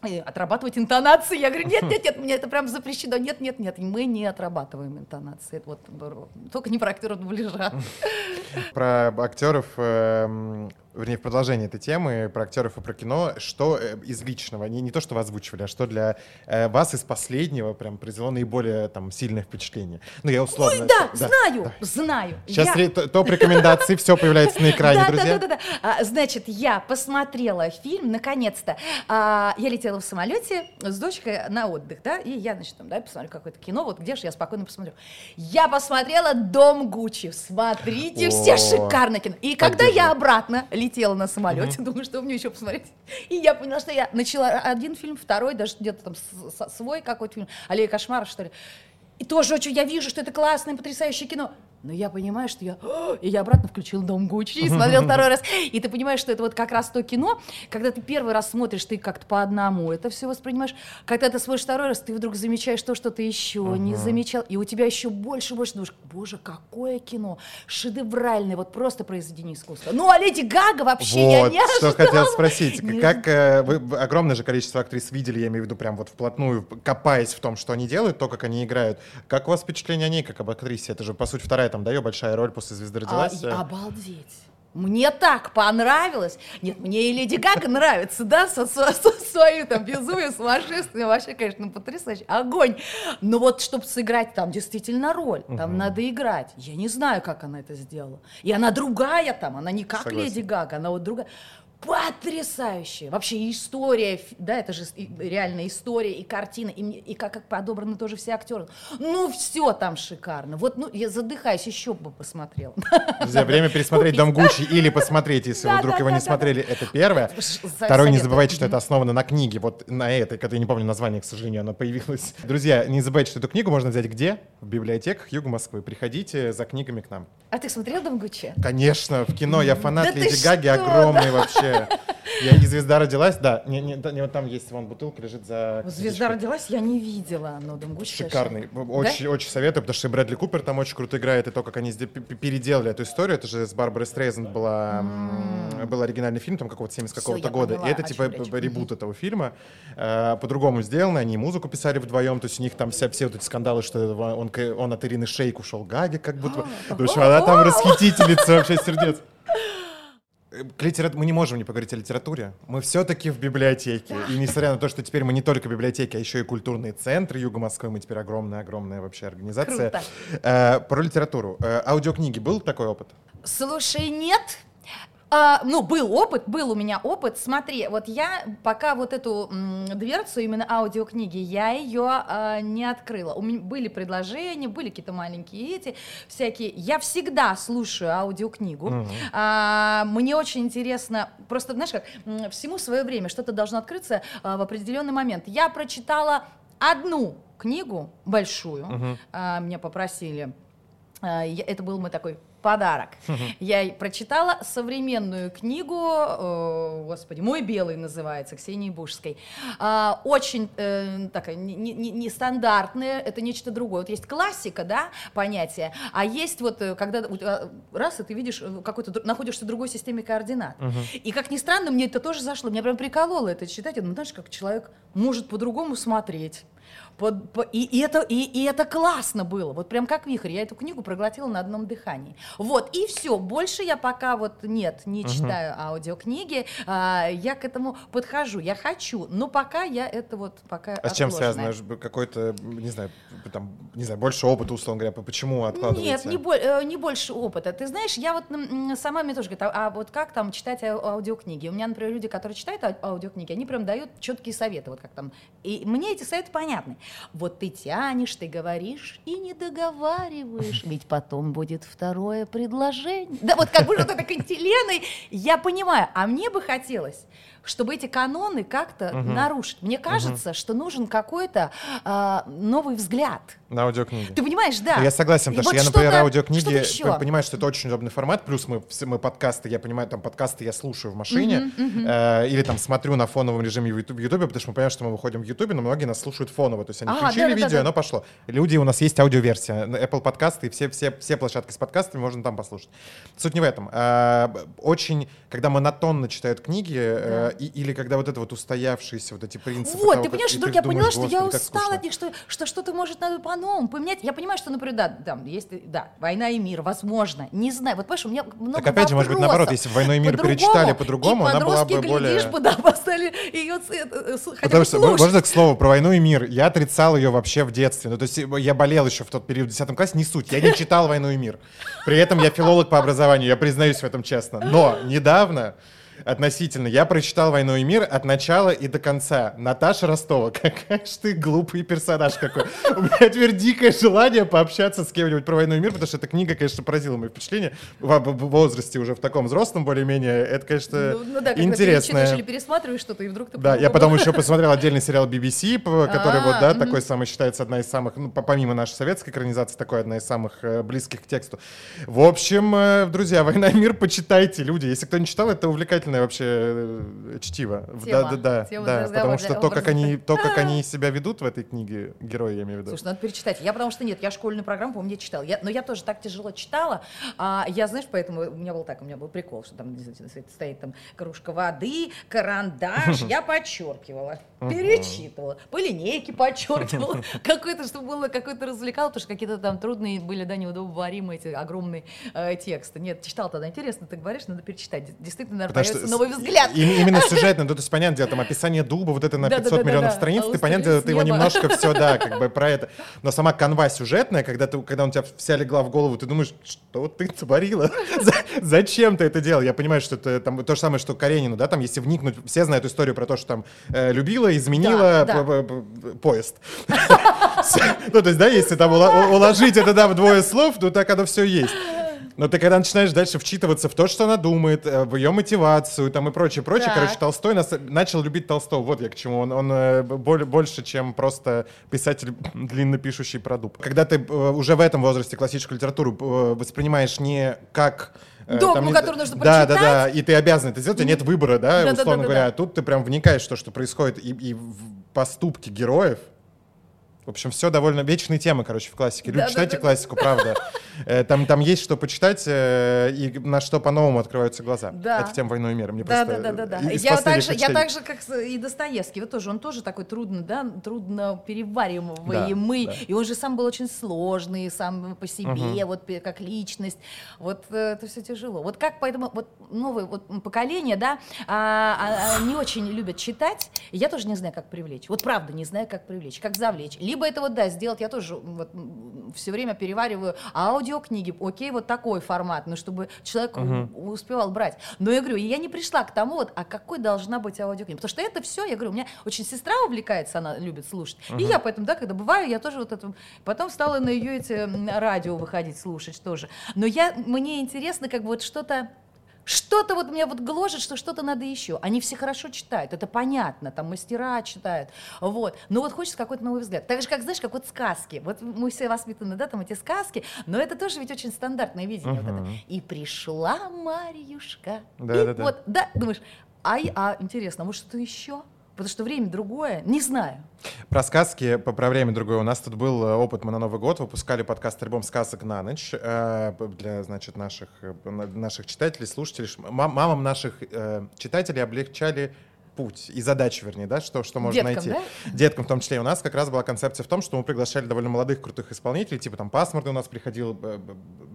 S2: э, отрабатывать интонации. Я говорю, нет, нет, нет, мне это прям запрещено. Нет, нет, нет, мы не отрабатываем интонации. Вот только не про актера дубляжа.
S1: Про актеров, эм, вернее, в продолжении этой темы, про актеров и про кино, что э, из личного, не, не то, что вы озвучивали, а что для э, вас из последнего прям произвело наиболее там сильное впечатление? Ну, я условно...
S2: Ой, да, знаю, знаю.
S1: Сейчас
S2: Я-
S1: топ рекомендаций, все появляется на экране,
S2: да,
S1: друзья.
S2: Да, да, да, да. Значит, я посмотрела фильм, наконец-то. А, я летела в самолете с дочкой на отдых, да, и я, значит, там, да, посмотрю какое-то кино, вот где же я спокойно посмотрю. Я посмотрела «Дом Гуччи». Смотрите, все шикарно кино. И когда я обратно летела на самолете, думаю, что мне еще посмотреть. И я поняла, что я начала один фильм, второй, даже где-то там свой какой-то фильм, «Аллея кошмаров», что ли. И тоже очень, я вижу, что это классное, потрясающее кино. Но я понимаю, что я... И я обратно включил «Дом Гуччи» и смотрел второй раз. И ты понимаешь, что это вот как раз то кино, когда ты первый раз смотришь, ты как-то по одному это все воспринимаешь. Когда ты смотришь второй раз, ты вдруг замечаешь то, что ты еще не замечал. И у тебя еще больше, больше думаешь, боже, какое кино. Шедевральное, вот просто произведение искусства. Ну, а Леди Гага вообще я
S1: Вот,
S2: не
S1: что хотел спросить. Как э, вы огромное же количество актрис видели, я имею в виду прям вот вплотную, копаясь в том, что они делают, то, как они играют. Как у вас впечатление о ней, как об актрисе? Это же, по сути, вторая там, да, ее большая роль после «Звезды
S2: А,
S1: родилась». э.
S2: обалдеть. Мне так понравилось. Нет, мне и Леди Гага нравится, да, со, со- со своим там безумием, сумасшествием, вообще, конечно, потрясающе. Огонь. Но вот, чтобы сыграть там действительно роль, там надо играть. Я не знаю, как она это сделала. И она другая там, она не как
S1: Согласен.
S2: Леди Гага, она вот другая. Потрясающая. Вообще история, да, это же реальная история, и картина, и, и как, как подобраны тоже все актеры. Ну, все там шикарно. Вот, ну, я задыхаюсь, еще бы посмотрела.
S1: Друзья, время пересмотреть «Дом Гуччи» или посмотреть, если вы вдруг
S2: да,
S1: его
S2: да,
S1: не смотрели, это первое. Второе, не забывайте, что это основано на книге, вот на этой, которая я не помню название, к сожалению, она появилась. Друзья, не забывайте, что эту книгу можно взять где? В библиотеках Юга Москвы. Приходите за книгами к нам.
S2: А ты смотрел «Дом Гуччи»?
S1: Конечно, в кино я фанат Леди Гаги огромный вообще. Я и звезда родилась, да. Не, не, да, не, вот там есть вон бутылка лежит за.
S2: Звезда родилась, я не видела, но «Дом Гуччи»
S1: Шикарный. Очень, очень советую, потому что Брэдли Купер там очень круто играет, и то, как они переделали эту историю. Это же с Барбарой Стрейзенд была, м, был оригинальный фильм, там какого-то 70
S2: Всё,
S1: какого-то года.
S2: поняла,
S1: и это типа
S2: речь.
S1: ребут этого фильма. Э, По-другому сделано, они музыку писали вдвоем, то есть у них там вся, все вот эти скандалы, что он, он от Ирины Шейк ушел Гаги, как будто. В общем, она там расхитительница вообще сердец. К литера- Мы не можем не поговорить о литературе. Мы все-таки в библиотеке. И несмотря на то, что теперь мы не только библиотеки, а еще и культурные центры Юга Москвы, мы теперь огромная-огромная вообще организация.
S2: Круто.
S1: Э, про литературу. Э, аудиокниги. Был такой опыт?
S2: Слушай, нет. А, ну, был опыт, был у меня опыт. Смотри, вот я пока вот эту м, дверцу именно аудиокниги, я ее а, не открыла. У меня были предложения, были какие-то маленькие эти всякие. Я всегда слушаю аудиокнигу. А, мне очень интересно, просто, знаешь как, всему свое время, что-то должно открыться а, в определенный момент. Я прочитала одну книгу большую, а, меня попросили а, я- Это был мой такой подарок. Я прочитала современную книгу, э, господи, «Мой белый» называется, Ксении Бушской. А, Очень э, такая не- не- не- нестандартная, это нечто другое. Вот есть классика, да, понятие, а есть вот, э, когда тебя раз, и ты видишь, э, какой-то, находишься в другой системе координат. И как ни странно, мне это тоже зашло, меня прям прикололо это читать. Я думаю, знаешь, как человек может по-другому смотреть. Под- по- и, и это, и, и это классно было, вот прям как вихрь. Я эту книгу проглотила на одном дыхании. Вот, и все. Больше я пока вот нет, не читаю аудиокниги. А, я к этому подхожу. Я хочу, но пока я это вот пока
S1: А с чем связано? Какой-то, не знаю, там, не знаю, больше опыта, условно говоря, почему откладываете?
S2: Нет, не, бо- э, не больше опыта. Ты знаешь, я вот сама мне тоже говорит, а, а вот как там читать ау- аудиокниги? У меня, например, люди, которые читают ау- аудиокниги, они прям дают четкие советы, вот как там. И мне эти советы понятны. Вот ты тянешь, ты говоришь и не договариваешь, ведь потом будет второе предложение. Да, вот как бы вот это кантиленой, я понимаю. А мне бы хотелось, чтобы эти каноны как-то нарушить. Мне кажется, что нужен какой-то а, новый взгляд.
S1: На аудиокниги.
S2: Ты понимаешь, да?
S1: Я согласен, потому
S2: вот
S1: что я, например, аудиокниги п- понимаю, что это очень удобный формат, плюс мы, все- мы подкасты, я понимаю, там подкасты я слушаю в машине, э, или там смотрю на фоновом режиме в Ютуб- в Ютубе, потому что мы понимаем, что мы выходим в Ютубе, но многие нас слушают фоново, то есть они
S2: А,
S1: включили
S2: да-да-да-да.
S1: видео, и оно пошло. Люди, у нас есть аудиоверсия, Apple подкасты, и все, все, все площадки с подкастами можно там послушать. Суть не в этом. Б- очень, когда монотонно читают книги, э, и- или когда вот это вот устоявшиеся вот эти принципы.
S2: Вот,
S1: того,
S2: ты понимаешь, вдруг я поняла, что я
S1: «Господи, как
S2: устала
S1: скучно».
S2: от них, что, что что-то может надо по-новому поменять. Я понимаю, что, например, да, там есть, да, война и мир, возможно, не знаю. Вот, понимаешь, у меня много
S1: Так опять же, может быть, наоборот, если бы «Войну и мир»
S2: По-другому.
S1: перечитали по-другому, она была бы более-
S2: бы, да, поставили ее э, с- хотя
S1: Потому что, можно к слову про войну и мир? Я отрицал ее вообще в детстве. Ну, то есть я болел еще в тот период в 10 классе, не суть. Я не читал «Войну и мир». При этом я филолог по образованию, я признаюсь в этом честно. Но недавно относительно. Я прочитал «Войну и мир» от начала и до конца. Наташа Ростова, какая ж ты глупый персонаж какой. У меня теперь дикое желание пообщаться с кем-нибудь про «Войну и мир», потому что эта книга, конечно, поразила мои впечатления. В, возрасте уже в таком взрослом более-менее. Это, конечно,
S2: Ну, ну да,
S1: интересно.
S2: перечитываешь или пересматриваешь что-то, и вдруг ты
S1: Да, я потом еще посмотрел отдельный сериал BBC, п- который вот, да,
S2: А,
S1: такой самый считается одна из самых, ну, по- помимо нашей советской экранизации, такой одна из самых э, близких к тексту. В общем, э, друзья, «Война и мир» почитайте, люди. Если кто не читал, это увлекательное вообще э, чтиво.
S2: Тема.
S1: Да, да, да,
S2: Тема
S1: да, потому что то, как они, то, как они себя ведут в этой книге, герои, я имею в виду.
S2: Слушай, надо перечитать. Я потому что нет, я школьную программу, по-моему, не читала. Я, но я тоже так тяжело читала. А, я, знаешь, поэтому у меня был так, у меня был прикол, что там стоит там кружка воды, карандаш. Я подчеркивала, перечитывала, по линейке подчеркивала. Какой-то, чтобы было какой-то развлекал, потому что какие-то там трудные были, да, неудобоваримые эти огромные э, тексты. Нет, читал тогда. Интересно, ты говоришь, надо перечитать. Действительно, наверное,
S1: Потому
S2: появится новый взгляд.
S1: именно сюжетно, ну, то есть, понятное дело, там описание дуба, вот это на
S2: Да, да,
S1: 500
S2: да, да,
S1: миллионов
S2: да.
S1: страниц, ты,
S2: устроить
S1: ты его немножко все, да, как бы про это. Но сама канва сюжетная, когда, ты, когда у тебя вся легла в голову, ты думаешь, что ты творила? За- Зачем ты это делал? Я понимаю, что это там то же самое, что Каренину, да, там, если вникнуть, все знают историю про то, что там э, любила, изменила
S2: Да, да.
S1: поезд. Ну, то есть, да, если там уложить это, да, в двое слов, ну, так оно все есть. Но ты когда начинаешь дальше вчитываться в то, что она думает, э, в ее мотивацию там и прочее, прочее,
S2: Так.
S1: короче, Толстой нас, начал любить Толстого. Вот я к чему. Он, он э, боль- больше, чем просто писатель длинно пишущий про дуб. Когда ты э, уже в этом возрасте классическую литературу э, воспринимаешь не как э,
S2: Догму,
S1: не-
S2: которую нужно
S1: Да, да,
S2: прочитать.
S1: да, и ты обязан это сделать, у тебя нет выбора, да,
S2: Да-да-да-да-да.
S1: условно говоря. А тут ты прям вникаешь в то, что происходит, и, и в поступки героев. В общем, все довольно вечные темы, короче, в классике. Люди,
S2: Да-да-да.
S1: читайте классику, правда. Э, Там, там есть что почитать, э, и на что по-новому открываются глаза.
S2: Да.
S1: Это тема «Войной и мира». Мне
S2: Да,
S1: просто,
S2: да, да, да, да.
S1: э,
S2: Я так, же, я так же, как и Достоевский, вот тоже, он тоже такой трудно, да, трудно перевариваемый,
S1: Да, да.
S2: и он же сам был очень сложный, сам по себе, вот пе- как личность, вот это все тяжело. Вот как поэтому вот новое вот поколение, да, а, а, а, не очень любят читать, я тоже не знаю, как привлечь, вот правда не знаю, как привлечь, как завлечь. Либо это вот, да, сделать, я тоже вот все время перевариваю аудиокниги, окей, вот такой формат, но чтобы человек м, успевал брать. Но я говорю, я не пришла к тому, вот, а какой должна быть аудиокнига. Потому что это все, я говорю, у меня очень сестра увлекается, она любит слушать. И я поэтому, да, когда бываю, я тоже вот это... Потом стала на ее эти радио выходить, слушать тоже. Но я, мне интересно, как бы вот что-то что-то вот меня вот гложет, что что-то надо еще. Они все хорошо читают, это понятно, там мастера читают, вот. Но вот хочется какой-то новый взгляд. Так же, как, знаешь, как вот сказки. Вот мы все воспитаны, да, там эти сказки, но это тоже ведь очень стандартное видение. вот это. И пришла Марьюшка. и
S1: Да-да-да.
S2: вот, да, думаешь, а, и- а интересно, а может что-то еще? Потому что время другое, не знаю.
S1: Про сказки, по- про время другое. У нас тут был э, опыт, мы на Новый год выпускали подкаст «Альбом сказок на ночь» э, для, значит, наших, э, на- наших читателей, слушателей. Мамам наших читателей облегчали путь и задачу, вернее, да, что, что можно
S2: Деткам,
S1: найти.
S2: да?
S1: Деткам в том числе. И у нас как раз была концепция в том, что мы приглашали довольно молодых, крутых исполнителей, типа там Пасмурный у нас приходил,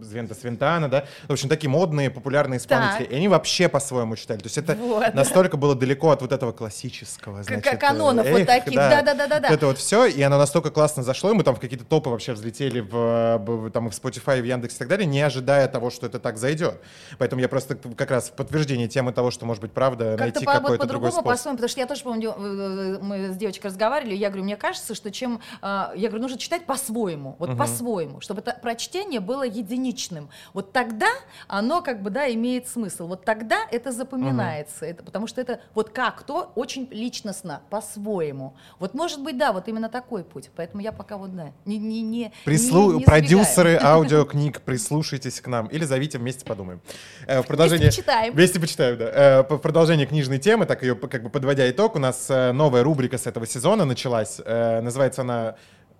S1: Звента Свинтана, да, в общем, такие модные, популярные исполнители.
S2: Так.
S1: И они вообще по-своему читали. То есть это
S2: Вот.
S1: настолько было далеко от вот этого классического,
S2: Как-
S1: значит,
S2: канонов
S1: э,
S2: вот
S1: эх,
S2: таких, да-да-да-да-да.
S1: Вот это вот все, и оно настолько классно зашло, и мы там в какие-то топы вообще взлетели в, в- там, в Spotify, в Яндекс и так далее, не ожидая того, что это так зайдет. Поэтому я просто как раз в подтверждение темы того, что, может быть, правда,
S2: Как-то
S1: найти
S2: вот
S1: какой-то другой способ.
S2: По-своему, потому что я тоже помню, э, мы с девочкой разговаривали, я говорю, мне кажется, что чем, а, я говорю, нужно читать по-своему, вот по-своему, чтобы это прочтение было единичным. Вот тогда оно как бы, да, имеет смысл. Вот тогда это запоминается, это, потому что это вот как то очень личностно, по-своему. Вот может быть, да, вот именно такой путь. Поэтому я пока вот, да, не, не, не,
S1: Прислу...
S2: не- не
S1: Продюсеры аудиокниг, прислушайтесь к нам. Или зовите, вместе подумаем. Э, В продолжение...
S2: почитаем.
S1: Вместе почитаем, да. Э, В продолжение книжной темы, так ее как бы подводя итог, у нас э, новая рубрика с этого сезона началась. Э, Называется она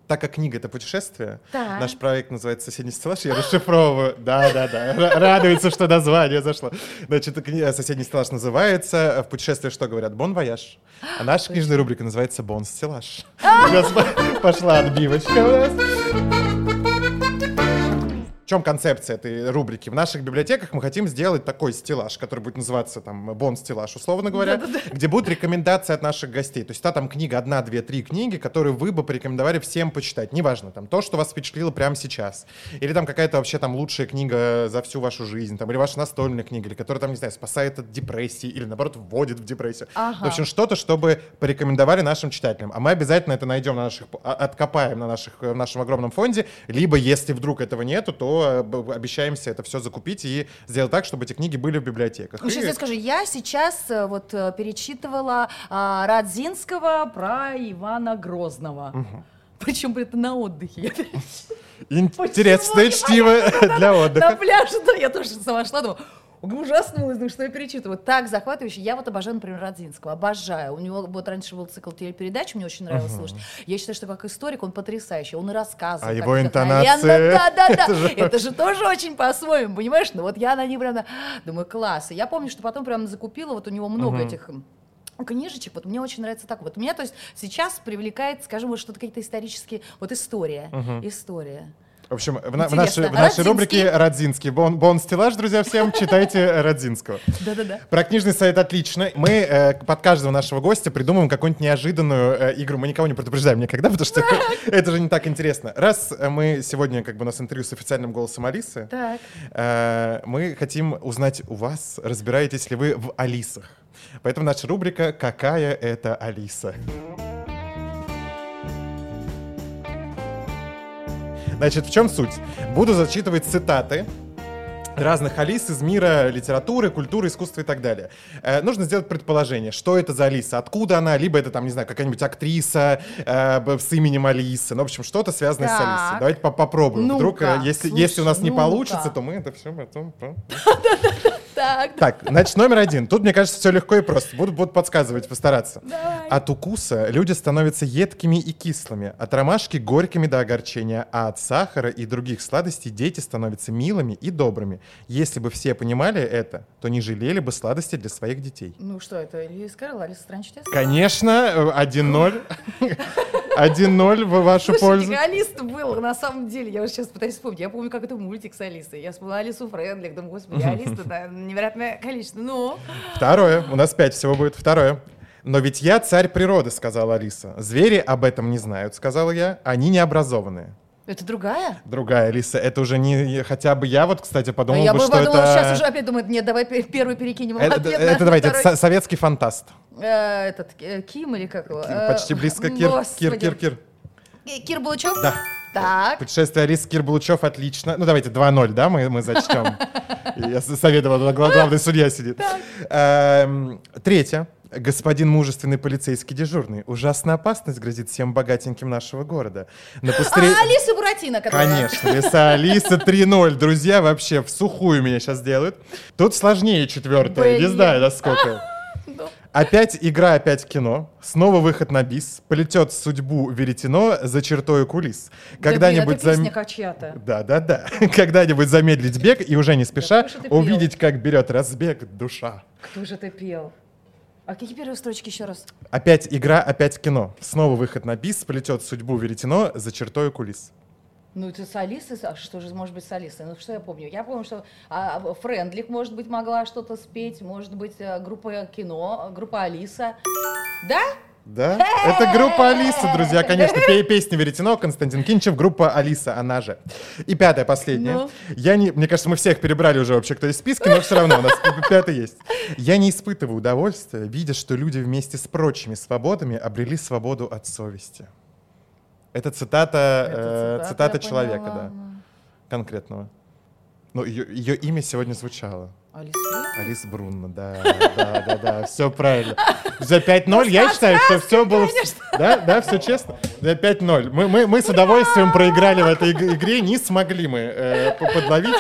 S1: так как книга — это путешествие,
S2: Так.
S1: наш проект называется «Соседний стеллаж», я расшифровываю. Да-да-да, Ра- радуется, что название зашло. Значит, кни- «Соседний стеллаж» называется. В путешествии что говорят? «Бон вояж». А наша книжная рубрика называется «Бон стеллаж». У нас Пошла отбивочка у нас. В чем концепция этой рубрики? В наших библиотеках мы хотим сделать такой стеллаж, который будет называться там бон-стеллаж, условно говоря, где будут рекомендации от наших гостей. То есть та там книга, одна, две, три книги, которые вы бы порекомендовали всем почитать. Неважно, там то, что вас впечатлило прямо сейчас. Или там какая-то вообще там лучшая книга за всю вашу жизнь, там, или ваша настольная книга, или которая там, не знаю, спасает от депрессии, или наоборот вводит в депрессию.
S2: Ага.
S1: В общем, что-то, чтобы порекомендовали нашим читателям. А мы обязательно это найдем на наших, а- откопаем на наших, в нашем огромном фонде. Либо, если вдруг этого нету, то э, обещаемся это все закупить и сделать так, чтобы эти книги были в библиотеках.
S2: Ну, сейчас
S1: И-
S2: я скажу, я сейчас э, вот э, перечитывала а, Радзинского про Ивана Грозного. Причем это на отдыхе.
S1: Интересное чтиво для
S2: На
S1: отдыха.
S2: пляже, да, я тоже сама шла, думаю, ужаснулась, ну что я перечитываю. Так захватывающе. Я вот обожаю, например, Радзинского. Обожаю. У него вот раньше был цикл телепередач, мне очень нравилось слушать. Я считаю, что как историк он потрясающий. Он и рассказывает.
S1: А его
S2: вдохновенно.
S1: интонации,
S2: Да, да, да.
S1: это же-
S2: тоже очень по-своему, понимаешь? Ну вот я на них прям думаю, класс. И я помню, что потом прям закупила, вот у него много этих книжечек, вот мне очень нравится так. Вот меня, то есть, сейчас привлекает, скажем, вот что-то какие-то исторические, вот история, история.
S1: В общем, в, на- в нашей, в нашей рубрике «Радзинский». Бон, бон-стеллаж, друзья, всем читайте Радзинского.
S2: Да-да-да.
S1: Про книжный сайт отлично. Мы э, под каждого нашего гостя придумаем какую-нибудь неожиданную э, игру. Мы никого не предупреждаем никогда, потому что это же не так интересно. Раз э, мы сегодня, как бы у нас интервью с официальным голосом Алисы, э, мы хотим узнать у вас, разбираетесь ли вы в Алисах. Поэтому наша рубрика «Какая это Алиса?». Значит, в чем суть? Буду зачитывать цитаты разных Алис из мира литературы, культуры, искусства и так далее. Э, нужно сделать предположение, что это за Алиса, откуда она, либо это там, не знаю, какая-нибудь актриса э, с именем Алисы, ну, в общем, что-то связанное с
S2: Так.
S1: Алисой. Давайте по- попробуем. Вдруг, э, если,
S2: слушай,
S1: если у нас не
S2: ну-ка.
S1: получится, то мы это все потом...
S2: Так.
S1: Так, значит, номер один. Тут, мне кажется, все легко и просто. Буду, буду подсказывать, постараться.
S2: Давай.
S1: От укуса люди становятся едкими и кислыми, от ромашки горькими до огорчения, а от сахара и других сладостей дети становятся милыми и добрыми. Если бы все понимали это, то не жалели бы сладости для своих детей.
S2: Ну что это, Льюис Карл, Алиса чудес?
S1: Конечно, э, 1-0. 1-0 в вашу пользу.
S2: Алиса был, на самом деле, я уже сейчас пытаюсь вспомнить, я помню, как это мультик с Алисой. Я вспомнила Алису Френдлих, думаю, господи, Алиса, да, невероятное количество. Ну,
S1: Второе. У нас пять всего будет. Второе. Но ведь я царь природы, сказала Алиса. Звери об этом не знают, сказала я. Они необразованные.
S2: Это другая?
S1: Другая Алиса, это уже не... Хотя бы я вот, кстати, подумал
S2: я
S1: бы,
S2: бы
S1: что
S2: подумала,
S1: это...
S2: сейчас уже опять думает, нет, давай пе- первый перекинем
S1: Это,
S2: ответ
S1: это
S2: на
S1: давайте, это
S2: второй.
S1: со- советский фантаст.
S2: Э, Этот, э, Ким или как его? Э,
S1: Почти близко. Кир, Кир,
S2: господи.
S1: Кир, Кир.
S2: Кир Булычев?
S1: Да.
S2: Так.
S1: Путешествие Алисы Кир Булычев отлично. Ну, давайте 2-0, да, мы, мы зачтем. Я советовал, гла- главный судья сидит. Эм, Третье. Господин мужественный полицейский дежурный. Ужасная опасность грозит всем богатеньким нашего города. На пустыре...
S2: А, Алиса Буратино, которая...
S1: Конечно, Лиса Алиса 3-0. Друзья, вообще в сухую меня сейчас делают. Тут сложнее четвертое. Не знаю, насколько.
S2: Ну.
S1: Опять игра, опять кино. Снова выход на бис. Полетет судьбу веретено за чертой кулис. Когда-нибудь
S2: Да,
S1: зам-. Да, да, да. Когда-нибудь замедлить бег и уже не спеша
S2: пел?
S1: увидеть, как берет разбег душа.
S2: Кто же это пел? А какие первые строчки еще раз?
S1: Опять игра, опять кино. Снова выход на бис. Полетет судьбу веретено за чертой кулис.
S2: Ну, это с Алисой, а что же может быть с Алисой? Ну, что я помню? Я помню, что а, а, Френдлих, может быть, могла что-то спеть, может быть, э, группа кино, группа Алиса. Да?
S1: Да? Это группа Алиса, друзья, конечно. Пе- Песня Веретено, Константин Кинчев, группа Алиса, она же. И пятая, последняя.
S2: Ну?
S1: Я не, мне кажется, мы всех перебрали уже вообще, кто из списка, но все равно у нас пятый есть. Я не испытываю удовольствия, видя, что люди вместе с прочими свободами обрели свободу от совести. Это цитата, э,
S2: Это
S1: цитата
S2: я
S1: человека,
S2: поняла.
S1: да, конкретного. Ну, ее, ее имя сегодня звучало.
S2: Алиса?
S1: Алис Брунна, да, да, да, да, все правильно. За 5-0 я считаю, что все было... Да, да, все честно. За 5-0. Мы, мы, мы с удовольствием проиграли в этой иг- игре, не смогли мы э, подловить.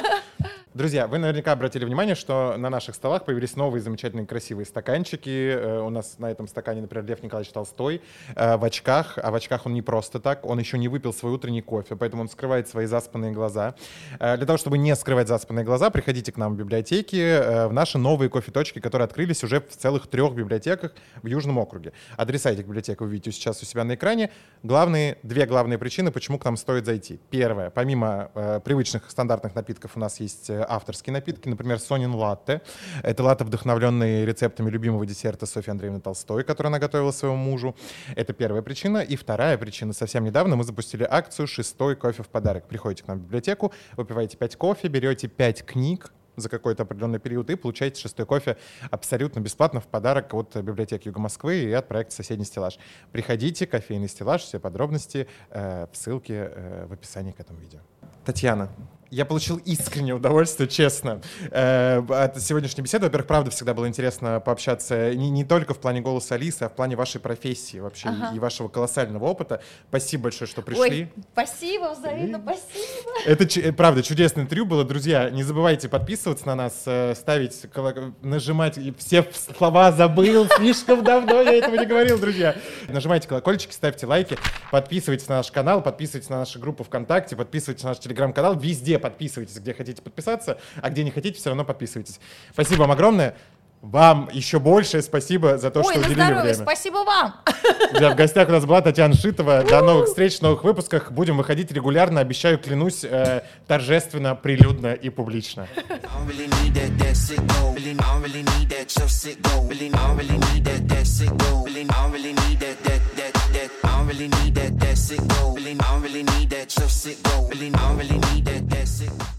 S1: Друзья, вы наверняка обратили внимание, что на наших столах появились новые замечательные красивые стаканчики. Э, у нас на этом стакане, например, Лев Николаевич Толстой э, в очках. А в очках он не просто так, он еще не выпил свой утренний кофе, поэтому он скрывает свои заспанные глаза. Э, для того, чтобы не скрывать заспанные глаза, приходите к нам в библиотеки, в наши новые кофе-точки, которые открылись уже в целых трех библиотеках в Южном округе. Адреса этих библиотек вы видите сейчас у себя на экране. Главные, две главные причины, почему к нам стоит зайти. Первое, помимо привычных стандартных напитков у нас есть авторские напитки, например, Сонин латте. Это латте, вдохновленный рецептами любимого десерта Софьи Андреевны Толстой, который она готовила своему мужу. Это первая причина. И вторая причина. Совсем недавно мы запустили акцию «Шестой кофе в подарок». Приходите к нам в библиотеку, выпиваете 5 кофе, берете 5 книг, за какой-то определенный период и получаете шестой кофе абсолютно бесплатно в подарок от библиотеки Юга Москвы и от проекта «Соседний стеллаж». Приходите, кофейный стеллаж, все подробности э, в ссылке э, в описании к этому видео. Татьяна, я получил искреннее удовольствие, честно, э, от сегодняшней беседы. Во-первых, правда, всегда было интересно пообщаться не, не только в плане голоса Алисы, а в плане вашей профессии вообще ага. и, вашего колоссального опыта. Спасибо большое, что пришли.
S2: Ой, спасибо, взаимно, спасибо.
S1: Это, правда, чудесное интервью было. Друзья, не забывайте подписываться на нас, э, ставить, нажимать. Все слова забыл, слишком давно я этого не говорил, друзья. Нажимайте колокольчики, ставьте лайки, подписывайтесь на наш канал, подписывайтесь на нашу группу ВКонтакте, подписывайтесь на наш телеграм-канал. Везде подписывайтесь, где хотите подписаться, а где не хотите, все равно подписывайтесь. Спасибо вам огромное. Вам еще большее спасибо за то,
S2: Ой,
S1: что
S2: уделили
S1: здоровье, время.
S2: Спасибо вам.
S1: Да, в гостях у нас была Татьяна Шитова. До новых встреч, новых выпусках. Будем выходить регулярно, обещаю, клянусь, э, торжественно, прилюдно и публично. really need that, that sick go. Really, I don't really need that, that sick go. Really, I don't really need that, that sick.